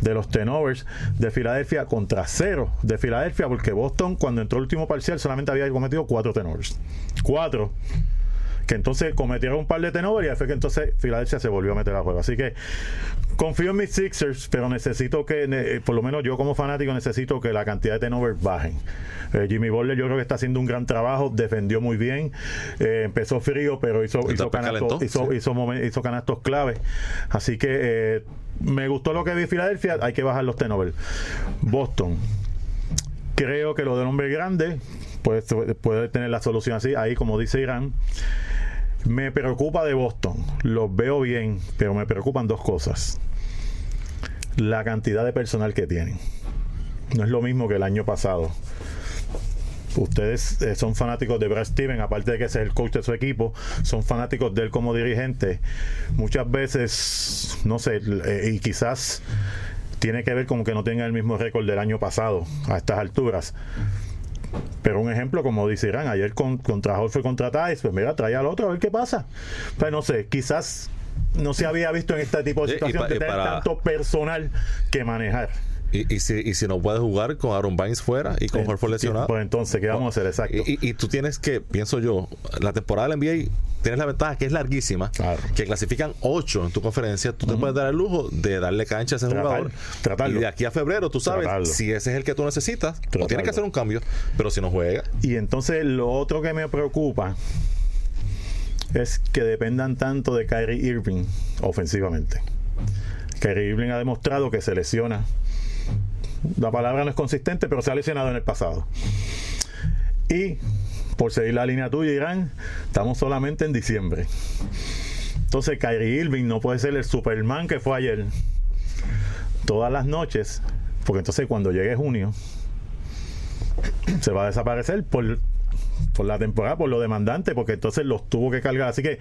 Speaker 3: de los turnovers de Filadelfia contra cero de Filadelfia porque Boston cuando entró el último parcial solamente había cometido cuatro turnovers. Cuatro que entonces cometieron un par de ahí fue que entonces Filadelfia se volvió a meter a juego. Así que confío en mis Sixers, pero necesito que, ne- por lo menos yo como fanático, necesito que la cantidad de turnovers bajen. Eh, Jimmy Butler yo creo que está haciendo un gran trabajo, defendió muy bien, eh, empezó frío, pero hizo, canastos, hizo,
Speaker 1: sí.
Speaker 3: hizo, momen- hizo canastos clave. Así que eh, me gustó lo que vi Filadelfia, hay que bajar los turnovers. Boston, creo que lo del hombre grande puede, tener la solución así, ahí como dice Irán. Me preocupa de Boston, los veo bien, pero me preocupan dos cosas. La cantidad de personal que tienen. No es lo mismo que el año pasado. Ustedes eh, son fanáticos de Brad Steven, aparte de que es el coach de su equipo, son fanáticos de él como dirigente. Muchas veces, no sé, eh, y quizás tiene que ver con que no tenga el mismo récord del año pasado a estas alturas. Pero un ejemplo, como dice Irán, ayer con, contra Horford contra Tice, pues mira, trae al otro a ver qué pasa. Pues no sé, quizás no se había visto en este tipo de
Speaker 1: y
Speaker 3: situación de
Speaker 1: y
Speaker 3: tener
Speaker 1: para-
Speaker 3: tanto personal que manejar.
Speaker 1: Y, y si, y si no puedes jugar con Aaron Bynes fuera y con
Speaker 3: Eh,
Speaker 1: Horford lesionado.
Speaker 3: Pues entonces, ¿qué vamos a hacer? Exacto.
Speaker 1: Y, tú tienes que, pienso yo, la temporada del NBA tienes la ventaja que es larguísima,
Speaker 3: Claro.
Speaker 1: que clasifican 8 en tu conferencia, tú te puedes dar el lujo de darle cancha a ese
Speaker 3: Tratar-
Speaker 1: jugador.
Speaker 3: tratarlo.
Speaker 1: Y de aquí a febrero, tú sabes
Speaker 3: Tratarlo.
Speaker 1: si ese es el que tú necesitas, o tienes que hacer un cambio, pero si no juega,
Speaker 3: Y entonces lo otro que me preocupa es que dependan tanto de Kyrie Irving ofensivamente. Kyrie Irving ha demostrado que se lesiona. La palabra no es consistente, pero se ha lesionado en el pasado. Y por seguir la línea tuya, Irán, estamos solamente en diciembre. Entonces Kyrie Irving no puede ser el Superman que fue ayer. Todas las noches, porque entonces cuando llegue junio, se va a desaparecer por, por la temporada, por lo demandante, porque entonces los tuvo que cargar. Así que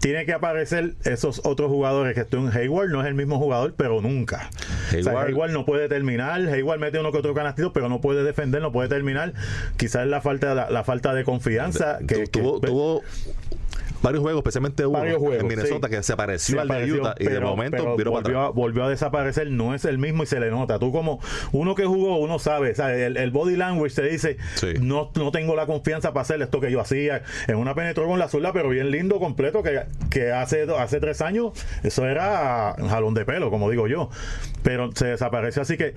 Speaker 3: tiene que aparecer esos otros jugadores que estén. Hayward no es el mismo jugador, pero nunca. O sea,
Speaker 1: Hayward-
Speaker 3: Hayward no puede terminar. Hayward mete uno que otro canastito, pero no puede defender, no puede terminar. Quizás es la falta, la, la falta de confianza. Que,
Speaker 1: tu- tuvo,
Speaker 3: que-
Speaker 1: tuvo varios juegos, especialmente uno
Speaker 3: juegos,
Speaker 1: en Minnesota
Speaker 3: sí.
Speaker 1: que se pareció
Speaker 3: Se
Speaker 1: al de Utah y de momento
Speaker 3: pero
Speaker 1: viró para
Speaker 3: volvió,
Speaker 1: atrás.
Speaker 3: a, volvió a desaparecer, no es el mismo y se le nota. Tú como uno que jugó, uno sabe, ¿sabes? El, el body language te dice,
Speaker 1: Sí.
Speaker 3: no, no tengo la confianza para hacer esto que yo hacía. En una penetró con la zurda, pero bien lindo, completo, que, que hace, hace tres años eso era un jalón de pelo, como digo yo. Pero se desapareció, así que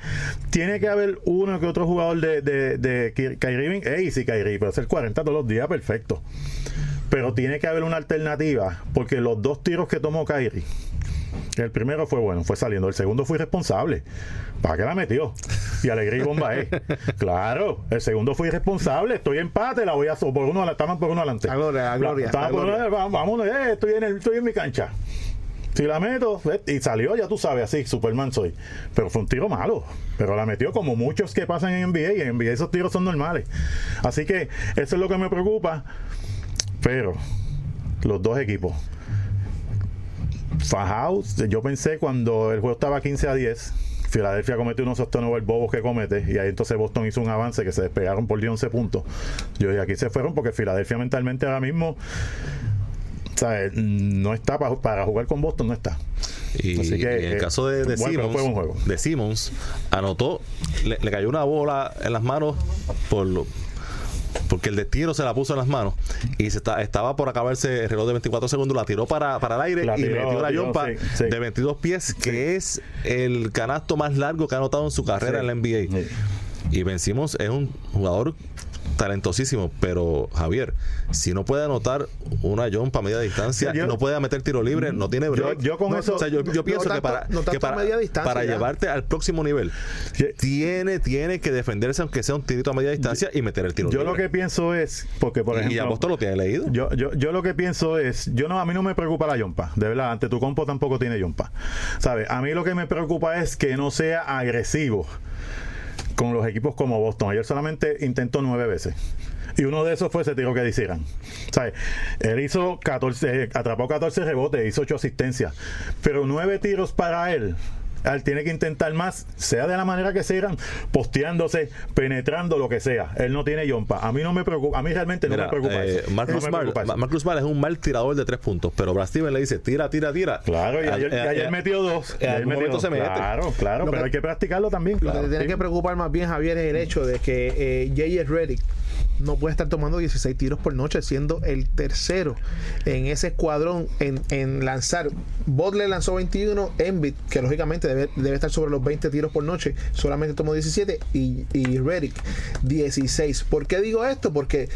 Speaker 3: tiene que haber uno que otro jugador de, de, de Ky- Kyrie Irving. Ey, sí, Kyrie, pero hacer 40 todos los días, perfecto. Pero tiene que haber una alternativa, porque los dos tiros que tomó Kyrie, el primero fue bueno, fue saliendo. El segundo fue irresponsable. ¿Para qué la metió? Y alegría y bomba es. Claro, el segundo fue irresponsable. Estoy en empate, la voy a por uno, estaban por uno adelante.
Speaker 2: A gloria, a gloria,
Speaker 3: Estaban
Speaker 2: a
Speaker 3: por
Speaker 2: gloria.
Speaker 3: uno, vámonos, eh, estoy, en el- estoy en mi cancha. Si la meto, eh, y salió, ya tú sabes, así, Superman soy. Pero fue un tiro malo. Pero la metió como muchos que pasan en NBA. Y en NBA esos tiros son normales. Así que eso es lo que me preocupa. Pero los dos equipos. Fajao, yo pensé cuando el juego estaba 15 a 10, Filadelfia cometió unos turnovers bobos que comete y ahí entonces Boston hizo un avance que se despegaron por 10 11 puntos. Yo dije, aquí se fueron porque Filadelfia mentalmente ahora mismo ¿sabes? no está para, para jugar con Boston, no está.
Speaker 1: Y,
Speaker 3: Así que,
Speaker 1: y en el
Speaker 3: eh,
Speaker 1: caso de, de
Speaker 3: bueno,
Speaker 1: Simmons,
Speaker 3: fue un juego.
Speaker 1: de Simmons, anotó, le, le cayó una bola en las manos por lo- porque el de tiro se la puso en las manos y se está, estaba por acabarse el reloj de 24 segundos, la tiró para, para el aire
Speaker 3: La
Speaker 1: y
Speaker 3: tiró,
Speaker 1: metió la yompa
Speaker 3: sí, sí.
Speaker 1: de 22 pies, que es el canasto más largo que ha anotado en su carrera en la NBA. Y Ben Simmons es un jugador talentosísimo, pero Javier, si no puede anotar una jumpa a media distancia,
Speaker 3: Yo-
Speaker 1: no puede meter tiro libre, no tiene break.
Speaker 3: yo con
Speaker 1: No,
Speaker 3: eso-
Speaker 1: o sea, yo, yo
Speaker 2: no
Speaker 1: pienso que para,
Speaker 2: no
Speaker 1: que para,
Speaker 2: media distancia,
Speaker 1: para
Speaker 2: ya.
Speaker 1: llevarte al próximo nivel,
Speaker 3: Yo-
Speaker 1: tiene, tiene que defenderse aunque sea un tirito a media distancia y meter el tiro
Speaker 3: Yo
Speaker 1: libre.
Speaker 3: lo que pienso es, porque por
Speaker 1: y
Speaker 3: ejemplo,
Speaker 1: ya Boston lo tiene leído.
Speaker 3: Yo, yo, yo lo que pienso es, yo no, a mí no me preocupa la yompa, de verdad, ante tu compo tampoco tiene yompa. ¿Sabes? A mí lo que me preocupa es que no sea agresivo con los equipos como Boston. Ayer solamente intentó nueve veces. Y uno de esos fue ese tiro que hicieran. ¿Sabes? Él hizo 14, eh, atrapó 14 rebotes, hizo 8 asistencias. Pero nueve tiros para él. Él tiene que intentar más, sea de la manera que sean, posteándose, penetrando lo que sea. Él no tiene yompa. A mí no me preocupa, a mí realmente no
Speaker 1: Mira,
Speaker 3: me preocupa
Speaker 1: eh,
Speaker 3: eso.
Speaker 1: Marcus
Speaker 3: No me
Speaker 1: Smart-
Speaker 3: preocupa eso.
Speaker 1: Ma- Marcus Smart es un mal tirador de tres puntos, pero Brad le dice tira, tira, tira.
Speaker 3: Claro, y ayer,
Speaker 1: Eh,
Speaker 3: y ayer
Speaker 1: eh,
Speaker 3: metió dos. Y ayer metió dos.
Speaker 1: se mete.
Speaker 3: Claro, claro, pero
Speaker 2: que-
Speaker 3: hay que practicarlo también.
Speaker 2: Lo que tiene
Speaker 3: sí.
Speaker 2: que preocupar más bien, Javier, es el hecho de que eh, J.J. Reddick no puede estar tomando 16 tiros por noche, siendo el tercero en ese escuadrón en, en lanzar. Butler lanzó 21, Embiid, que lógicamente debe, debe estar sobre los 20 tiros por noche, solamente tomó 17 y, y Reddick 16. ¿Por qué digo esto? Porque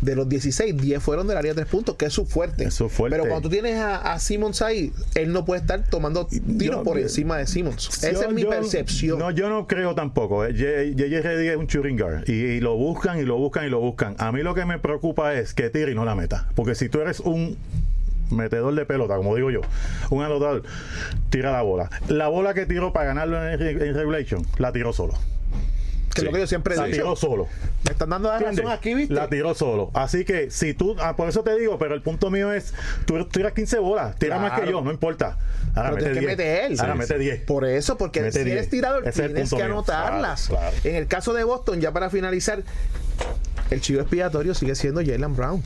Speaker 2: de los 16, 10 fueron del área de 3 puntos, que es su fuerte.
Speaker 3: Fuerte.
Speaker 2: Pero cuando tú tienes a, a Simmons ahí, él no puede estar tomando tiros
Speaker 3: Yo-
Speaker 2: por encima de Simmons. Esa es mi
Speaker 3: yo-
Speaker 2: percepción.
Speaker 3: No, yo no creo tampoco. Eh, J.J. Reddick es un shooting guard y, y lo buscan y lo buscan y lo buscan. A mí lo que me preocupa es que tire y no la meta. Porque si tú eres un metedor de pelota, como digo yo, un anotador, tira la bola. La bola que tiró para ganarlo en, en regulation, la tiró solo.
Speaker 2: Que es lo que yo siempre he
Speaker 3: La
Speaker 2: dicho.
Speaker 3: tiró solo.
Speaker 2: Me están dando la razón aquí, ¿viste?
Speaker 3: La tiró solo. Así que si tú, ah, por eso te digo, pero el punto mío es, tú tiras 15 bolas, tira más que
Speaker 2: Claro.
Speaker 3: yo, no importa. Ahora
Speaker 2: Pero
Speaker 3: mete
Speaker 2: tienes que
Speaker 3: 10.
Speaker 2: meter él.
Speaker 3: Ahora
Speaker 2: Sí,
Speaker 3: mete
Speaker 2: sí.
Speaker 3: 10.
Speaker 2: Por eso, porque
Speaker 3: Mete
Speaker 2: si
Speaker 3: 10.
Speaker 2: eres tirador,
Speaker 3: Ese es el
Speaker 2: tienes
Speaker 3: punto
Speaker 2: que
Speaker 3: mío.
Speaker 2: anotarlas.
Speaker 3: Claro, claro.
Speaker 2: En el caso de Boston, ya para finalizar, el chivo expiatorio sigue siendo Jalen Brown.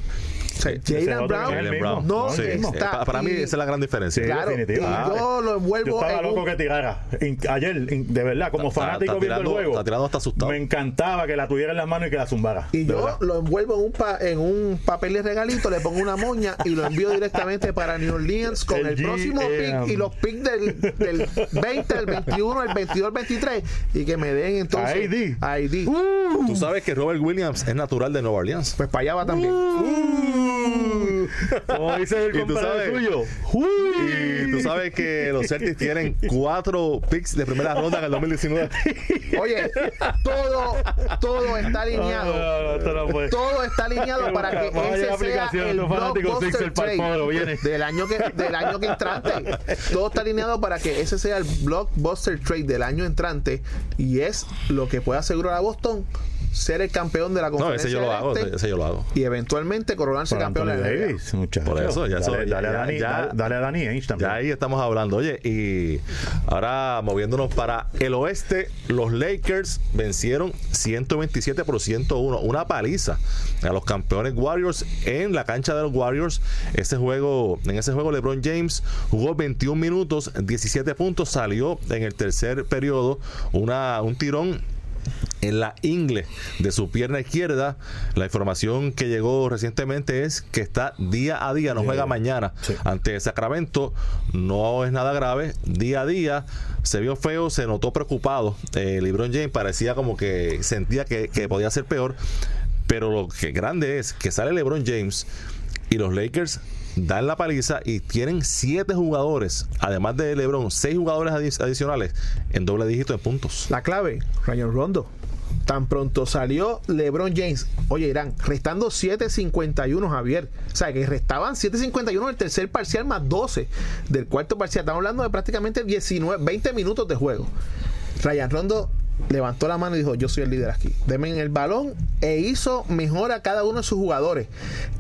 Speaker 2: Jalen Brown, no
Speaker 3: No,
Speaker 1: Sí,
Speaker 3: mismo.
Speaker 1: eh,
Speaker 2: está.
Speaker 1: pa- para mí
Speaker 2: y-
Speaker 1: esa es la gran diferencia.
Speaker 2: Claro,
Speaker 3: definitivo. Ah.
Speaker 2: yo lo envuelvo
Speaker 3: Yo estaba
Speaker 2: en
Speaker 3: loco
Speaker 2: un-
Speaker 3: que tirara. In- ayer, in- de verdad, como
Speaker 1: Está-
Speaker 3: fanático
Speaker 1: está
Speaker 3: viendo el
Speaker 1: tirando-
Speaker 3: juego.
Speaker 1: está tirando hasta asustado.
Speaker 3: Me encantaba que la tuviera en las manos y que la zumbara.
Speaker 2: Y
Speaker 3: de
Speaker 2: yo
Speaker 3: verdad.
Speaker 2: lo envuelvo en un, pa- en un papel de regalito, le pongo una moña y lo envío directamente para New Orleans con
Speaker 3: El
Speaker 2: el, próximo pick y los picks del, del 20, el 21, el 22, el 23 y que me den entonces
Speaker 3: ID.
Speaker 2: ID.
Speaker 1: Tú sabes que Robert Williams es natural de Nueva Orleans.
Speaker 2: Pues para allá va también.
Speaker 3: Como dice el
Speaker 1: Y tú
Speaker 3: compadre
Speaker 1: sabes-
Speaker 3: suyo.
Speaker 1: Y tú sabes que los Celtics tienen cuatro picks de primera ronda en el 2019.
Speaker 2: Oye, todo, todo está alineado.
Speaker 3: No, no, no, puede.
Speaker 2: Todo está alineado para que
Speaker 3: Vaya
Speaker 2: ese sea el blockbuster trade del año que del año que entrante. Todo está alineado para que ese sea el blockbuster trade del año entrante y es lo que puede asegurar a Boston ser el campeón de la
Speaker 1: No,
Speaker 2: conferencia.
Speaker 1: ese yo lo hago,
Speaker 2: este
Speaker 1: ese yo lo hago.
Speaker 2: y eventualmente coronarse
Speaker 3: Por
Speaker 2: campeón de
Speaker 3: Anthony
Speaker 2: la NBA.
Speaker 3: Davis, muchacho.
Speaker 1: Por eso, ya eso-
Speaker 3: dale,
Speaker 1: ya-
Speaker 3: dale a Dani,
Speaker 1: ya-
Speaker 3: dale, a Dani Ainge
Speaker 1: Ya ahí estamos hablando. Oye, y ahora moviéndonos para el oeste, los Lakers vencieron 127 por 101, una paliza a los campeones Warriors en la cancha de los Warriors. Ese juego, en ese juego LeBron James jugó 21 minutos, 17 puntos, salió en el tercer periodo una un tirón en la ingle de su pierna izquierda. La información que llegó recientemente es que está día a día, no juega mañana
Speaker 3: Sí.
Speaker 1: ante Sacramento. No es nada grave. Día a día se vio feo, se notó preocupado. Eh, LeBron James parecía como que sentía que, que podía ser peor. Pero lo que grande es que sale LeBron James y los Lakers dan la paliza y tienen siete jugadores, además de LeBron, seis jugadores adi- adicionales en doble dígito de puntos.
Speaker 2: La clave, Rayon Rondo. Tan pronto salió LeBron James. Oye, Irán, restando 7.51, Javier. O sea, que restaban 7.51 del tercer parcial más 12 del cuarto parcial. Estamos hablando de prácticamente 19, 20 minutos de juego. Ryan Rondo levantó la mano y dijo, yo soy el líder aquí. Deme en el balón e hizo mejor a cada uno de sus jugadores,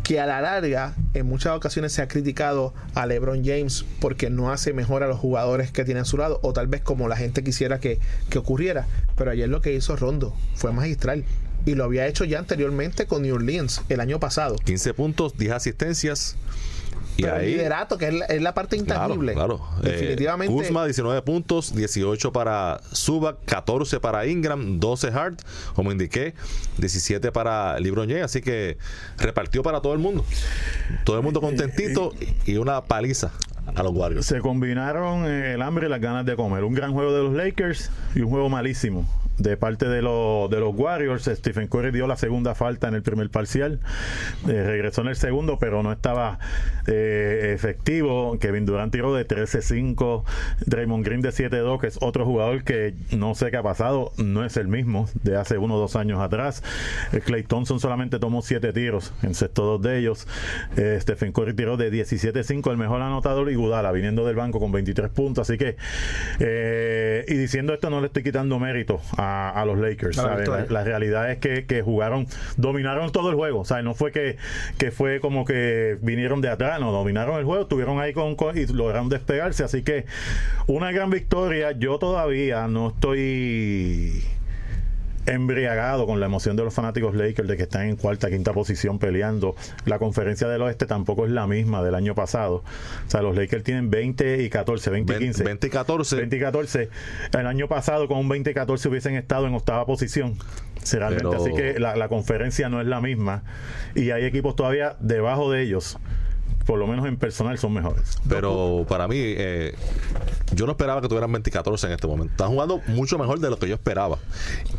Speaker 2: que a la larga en muchas ocasiones se ha criticado a LeBron James porque no hace mejor a los jugadores que tiene a su lado, o tal vez como la gente quisiera que, que ocurriera. Pero ayer lo que hizo Rondo fue magistral. Y lo había hecho ya anteriormente con New Orleans el año pasado.
Speaker 1: 15 puntos, 10 asistencias. Y
Speaker 2: Pero el
Speaker 1: ahí.
Speaker 2: liderato, que es la, es la parte
Speaker 1: Claro,
Speaker 2: intangible.
Speaker 1: claro. Eh,
Speaker 2: Definitivamente.
Speaker 1: Kuzma, 19 puntos, 18 para Subac, 14 para Ingram, 12 Hart, como indiqué, 17 para James, así que repartió para todo el mundo. Todo el mundo contentito y una paliza a los Warriors.
Speaker 3: Se combinaron eh, el hambre y las ganas de comer. Un gran juego de los Lakers y un juego malísimo de parte de, los de los Warriors. Stephen Curry dio la segunda falta en el primer parcial. Eh, regresó en el segundo, pero no estaba eh, efectivo. Kevin Durant tiró de 13-5. Draymond Green de 7-2, que es otro jugador que no sé qué ha pasado. No es el mismo de hace uno o dos años atrás. Clay Thompson solamente tomó 7 tiros, encestó dos de ellos. Eh, Stephen Curry tiró de 17-5, el mejor anotador, y Gudala viniendo del banco con 23 puntos. Así que, eh, y diciendo esto, no le estoy quitando mérito a, a, a los Lakers.
Speaker 2: A
Speaker 3: ¿sabes? La, la realidad es que, que jugaron, dominaron todo el juego. O sea, no fue que, que fue como que vinieron de atrás, no, dominaron el juego, estuvieron ahí con, con- y lograron despegarse. Así que una gran victoria. Yo todavía no estoy embriagado con la emoción de los fanáticos Lakers de que están en cuarta, quinta posición peleando. La conferencia del oeste tampoco es la misma del año pasado. O sea, los Lakers tienen 20 y 14, 20 y 15.
Speaker 1: 20 y 14.
Speaker 3: 20 y 14. El año pasado con un 20 y 14 hubiesen estado en octava posición. Realmente.
Speaker 1: Pero-
Speaker 3: Así que la, la conferencia no es la misma. Y hay equipos todavía debajo de ellos. Por lo menos en personal son mejores.
Speaker 1: Pero para mí, eh, yo no esperaba que tuvieran 20 y 14 en este momento. Están jugando mucho mejor de lo que yo esperaba.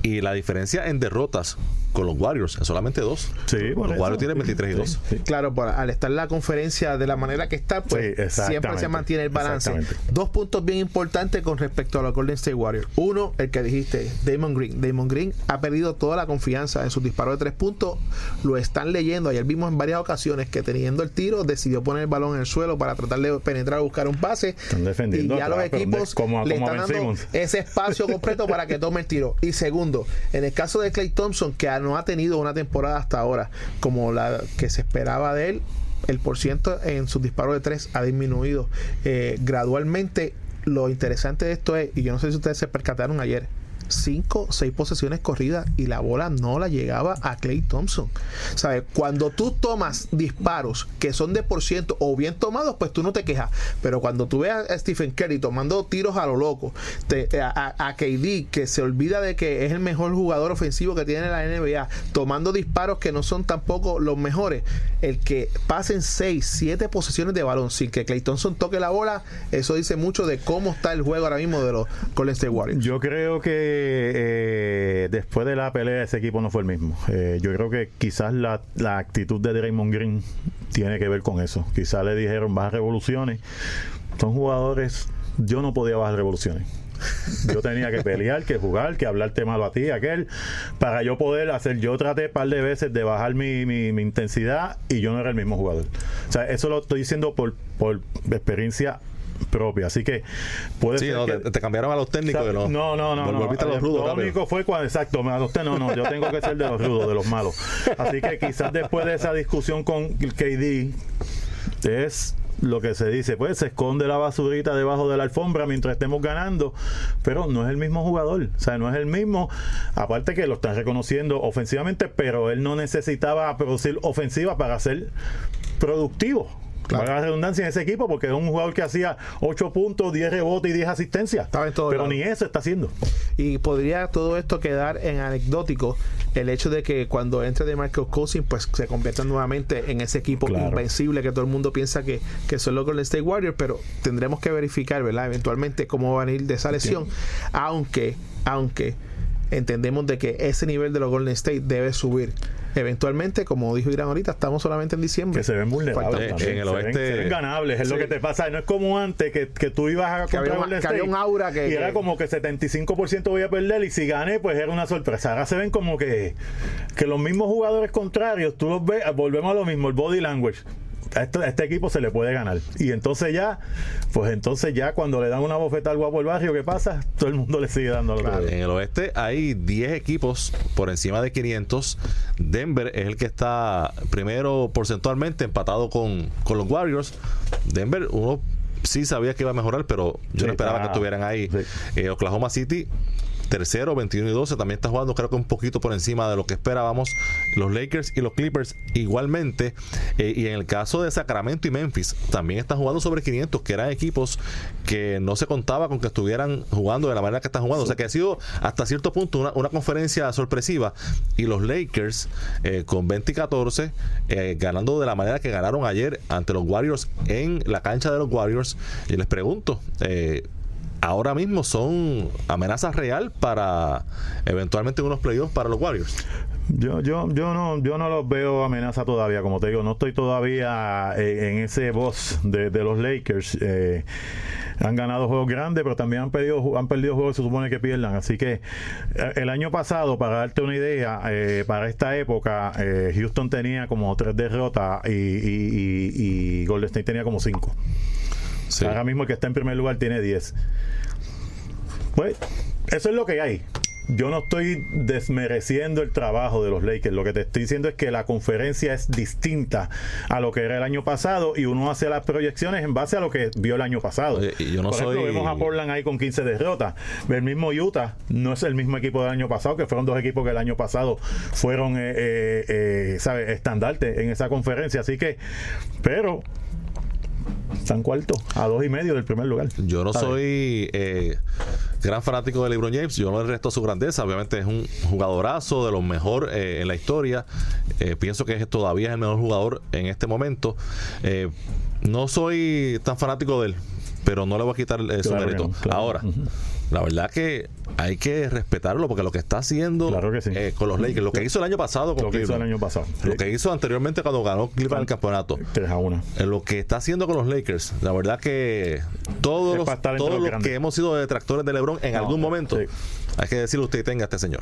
Speaker 1: Y la diferencia en derrotas con los Warriors es solamente dos.
Speaker 3: Sí, por
Speaker 1: los
Speaker 3: eso.
Speaker 1: Warriors tienen 23 y 2.
Speaker 2: Claro, por- al estar la conferencia de la manera que está, pues siempre se mantiene el balance. Dos puntos bien importantes con respecto a los Golden State Warriors. Uno, el que dijiste, Damon Green. Damon Green ha perdido toda la confianza en sus disparos de tres puntos. Lo están leyendo. Ayer vimos en varias ocasiones que teniendo el tiro decidió poner el balón en el suelo para tratar de penetrar o buscar un pase.
Speaker 3: Están defendiendo
Speaker 2: y ya los
Speaker 3: atrás,
Speaker 2: equipos
Speaker 3: como-
Speaker 2: le
Speaker 3: como a
Speaker 2: están dando ese espacio completo para que tome el tiro. Y segundo, en el caso de Clay Thompson, que no ha tenido una temporada hasta ahora como la que se esperaba de él, el porciento en sus disparos de tres ha disminuido eh, gradualmente. Lo interesante de esto es, y yo no sé si ustedes se percataron ayer, cinco, seis posesiones corridas y la bola no la llegaba a Clay Thompson. ¿Sabes? Cuando tú tomas disparos que son de por ciento o bien tomados, pues tú no te quejas. Pero cuando tú ves a Stephen Curry tomando tiros a lo loco, te- a, a- KD que se olvida de que es el mejor jugador ofensivo que tiene la NBA, tomando disparos que no son tampoco los mejores, el que pasen seis, siete posesiones de balón sin que Clay Thompson toque la bola, eso dice mucho de cómo está el juego ahora mismo de los Golden State Warriors.
Speaker 3: Yo creo que eh, después de la pelea ese equipo no fue el mismo. Eh, yo creo que quizás la, actitud de Draymond Green tiene que ver con eso. Quizás le dijeron bajas revoluciones. Son jugadores. Yo no podía bajar revoluciones. Yo tenía que pelear, que jugar, que hablarte malo a ti, aquel, para yo poder hacer. Yo traté un par de veces de bajar mi, intensidad y yo no era el mismo jugador. O sea, eso lo estoy diciendo por experiencia propia. Así que puede
Speaker 1: Sí,
Speaker 3: ser
Speaker 1: no,
Speaker 3: que-
Speaker 1: te, te cambiaron a los técnicos. y
Speaker 3: no, no, no, no.
Speaker 1: Vol- Volviste a los rudos.
Speaker 3: Lo único fue cuando, exacto, me adopté, no, no, yo tengo que ser de los rudos, de los malos. Así que quizás después de esa discusión con KD, es lo que se dice, pues se esconde la basurita debajo de la alfombra mientras estemos ganando, pero no es el mismo jugador, o sea, no es el mismo, aparte que lo están reconociendo ofensivamente, pero él no necesitaba producir ofensiva para ser productivo. Para la redundancia en ese equipo, porque es un jugador que hacía 8 puntos, 10 rebotes y 10 asistencias.
Speaker 2: Todo
Speaker 3: Pero
Speaker 2: lado.
Speaker 3: ni eso está haciendo.
Speaker 2: Y podría todo esto quedar en anecdótico el hecho de que cuando entre de Marcos Cousins pues se convierta nuevamente en ese equipo
Speaker 3: Claro.
Speaker 2: invencible que todo el mundo piensa que, que son los Golden State Warriors, pero tendremos que verificar, ¿verdad? Eventualmente cómo van a ir de esa lesión, aunque, aunque entendemos de que ese nivel de los Golden State debe subir. Eventualmente, como dijo Irán ahorita, estamos solamente en diciembre.
Speaker 3: Que se ven vulnerables.
Speaker 1: Eh,
Speaker 3: también.
Speaker 1: en el
Speaker 3: Se ven-
Speaker 1: oeste-
Speaker 3: se ven ganables, es lo que te pasa. No es como antes que, que tú ibas a
Speaker 2: Que había
Speaker 3: contra
Speaker 2: un- que había un aura que-
Speaker 3: y era
Speaker 2: que-
Speaker 3: como que 75% voy a perder y si gané pues era una sorpresa. Ahora se ven como que, que los mismos jugadores contrarios, tú los ves, volvemos a lo mismo, el body language. A este, a este equipo se le puede ganar. Y entonces ya, pues entonces ya cuando le dan una bofeta al guapo del barrio, ¿qué pasa? Todo el mundo le sigue dando lo que
Speaker 1: En el oeste hay 10 equipos por encima de 500. Denver es el que está primero porcentualmente empatado con, con los Warriors. Denver, uno sí sabía que iba a mejorar, pero yo
Speaker 3: Sí,
Speaker 1: no esperaba que estuvieran ahí.
Speaker 3: sí.
Speaker 1: Eh, Oklahoma City, tercero, 21 y 12. También está jugando, creo que un poquito por encima de lo que esperábamos. Los Lakers y los Clippers igualmente. Eh, y en el caso de Sacramento y Memphis, también están jugando sobre 500, que eran equipos que no se contaba con que estuvieran jugando de la manera que están jugando. O sea que ha sido hasta cierto punto una, una conferencia sorpresiva. Y los Lakers eh, con 20 y 14, eh, ganando de la manera que ganaron ayer ante los Warriors en la cancha de los Warriors. Y les pregunto, eh, ahora mismo son amenazas real para eventualmente unos playoffs para los Warriors.
Speaker 3: Yo, yo, yo no, yo no los veo amenaza todavía, como te digo, no estoy todavía eh, en ese boss de, los Lakers. Eh, han ganado juegos grandes, pero también han perdido, han perdido juegos que se supone que pierdan. Así que eh, el año pasado, para darte una idea, eh, para esta época, eh, Houston tenía como tres derrotas y, y, y- y Golden State tenía como cinco. Ahora mismo el que está en primer lugar tiene 10. Pues, eso es lo que hay. yo no estoy desmereciendo el trabajo de los Lakers. Lo que te estoy diciendo es que la conferencia es distinta a lo que era el año pasado y uno hace las proyecciones en base a lo que vio el año pasado.
Speaker 1: Oye, y yo no
Speaker 3: Por ejemplo,
Speaker 1: soy-
Speaker 3: vemos a Portland ahí con 15 derrotas. El mismo Utah no es el mismo equipo del año pasado, que fueron dos equipos que el año pasado fueron, eh, eh, eh, ¿sabes? estandarte en esa conferencia. Así que, pero están cuarto, a dos y medio del primer lugar.
Speaker 1: Yo no soy eh, gran fanático de LeBron James, yo no le resto su grandeza, obviamente es un jugadorazo de los mejores en la historia, Eh, pienso que es, todavía es el mejor jugador en este momento. Eh, no soy tan fanático de él, pero no le voy a quitar eh, su mérito.
Speaker 3: claro.
Speaker 1: Ahora, la verdad que hay que respetarlo porque lo que está haciendo
Speaker 3: Claro que sí.
Speaker 1: eh, con los Lakers, lo que hizo el año pasado con
Speaker 3: Lo que hizo el año pasado.
Speaker 1: lo que hizo anteriormente cuando ganó Cleveland el campeonato,
Speaker 3: 3 a 1.
Speaker 1: en lo que está haciendo con los Lakers, la verdad que todos los, todos
Speaker 3: los
Speaker 1: que hemos sido detractores de LeBron en
Speaker 3: No,
Speaker 1: algún momento,
Speaker 3: sí.
Speaker 1: hay que decirle usted tenga a este señor.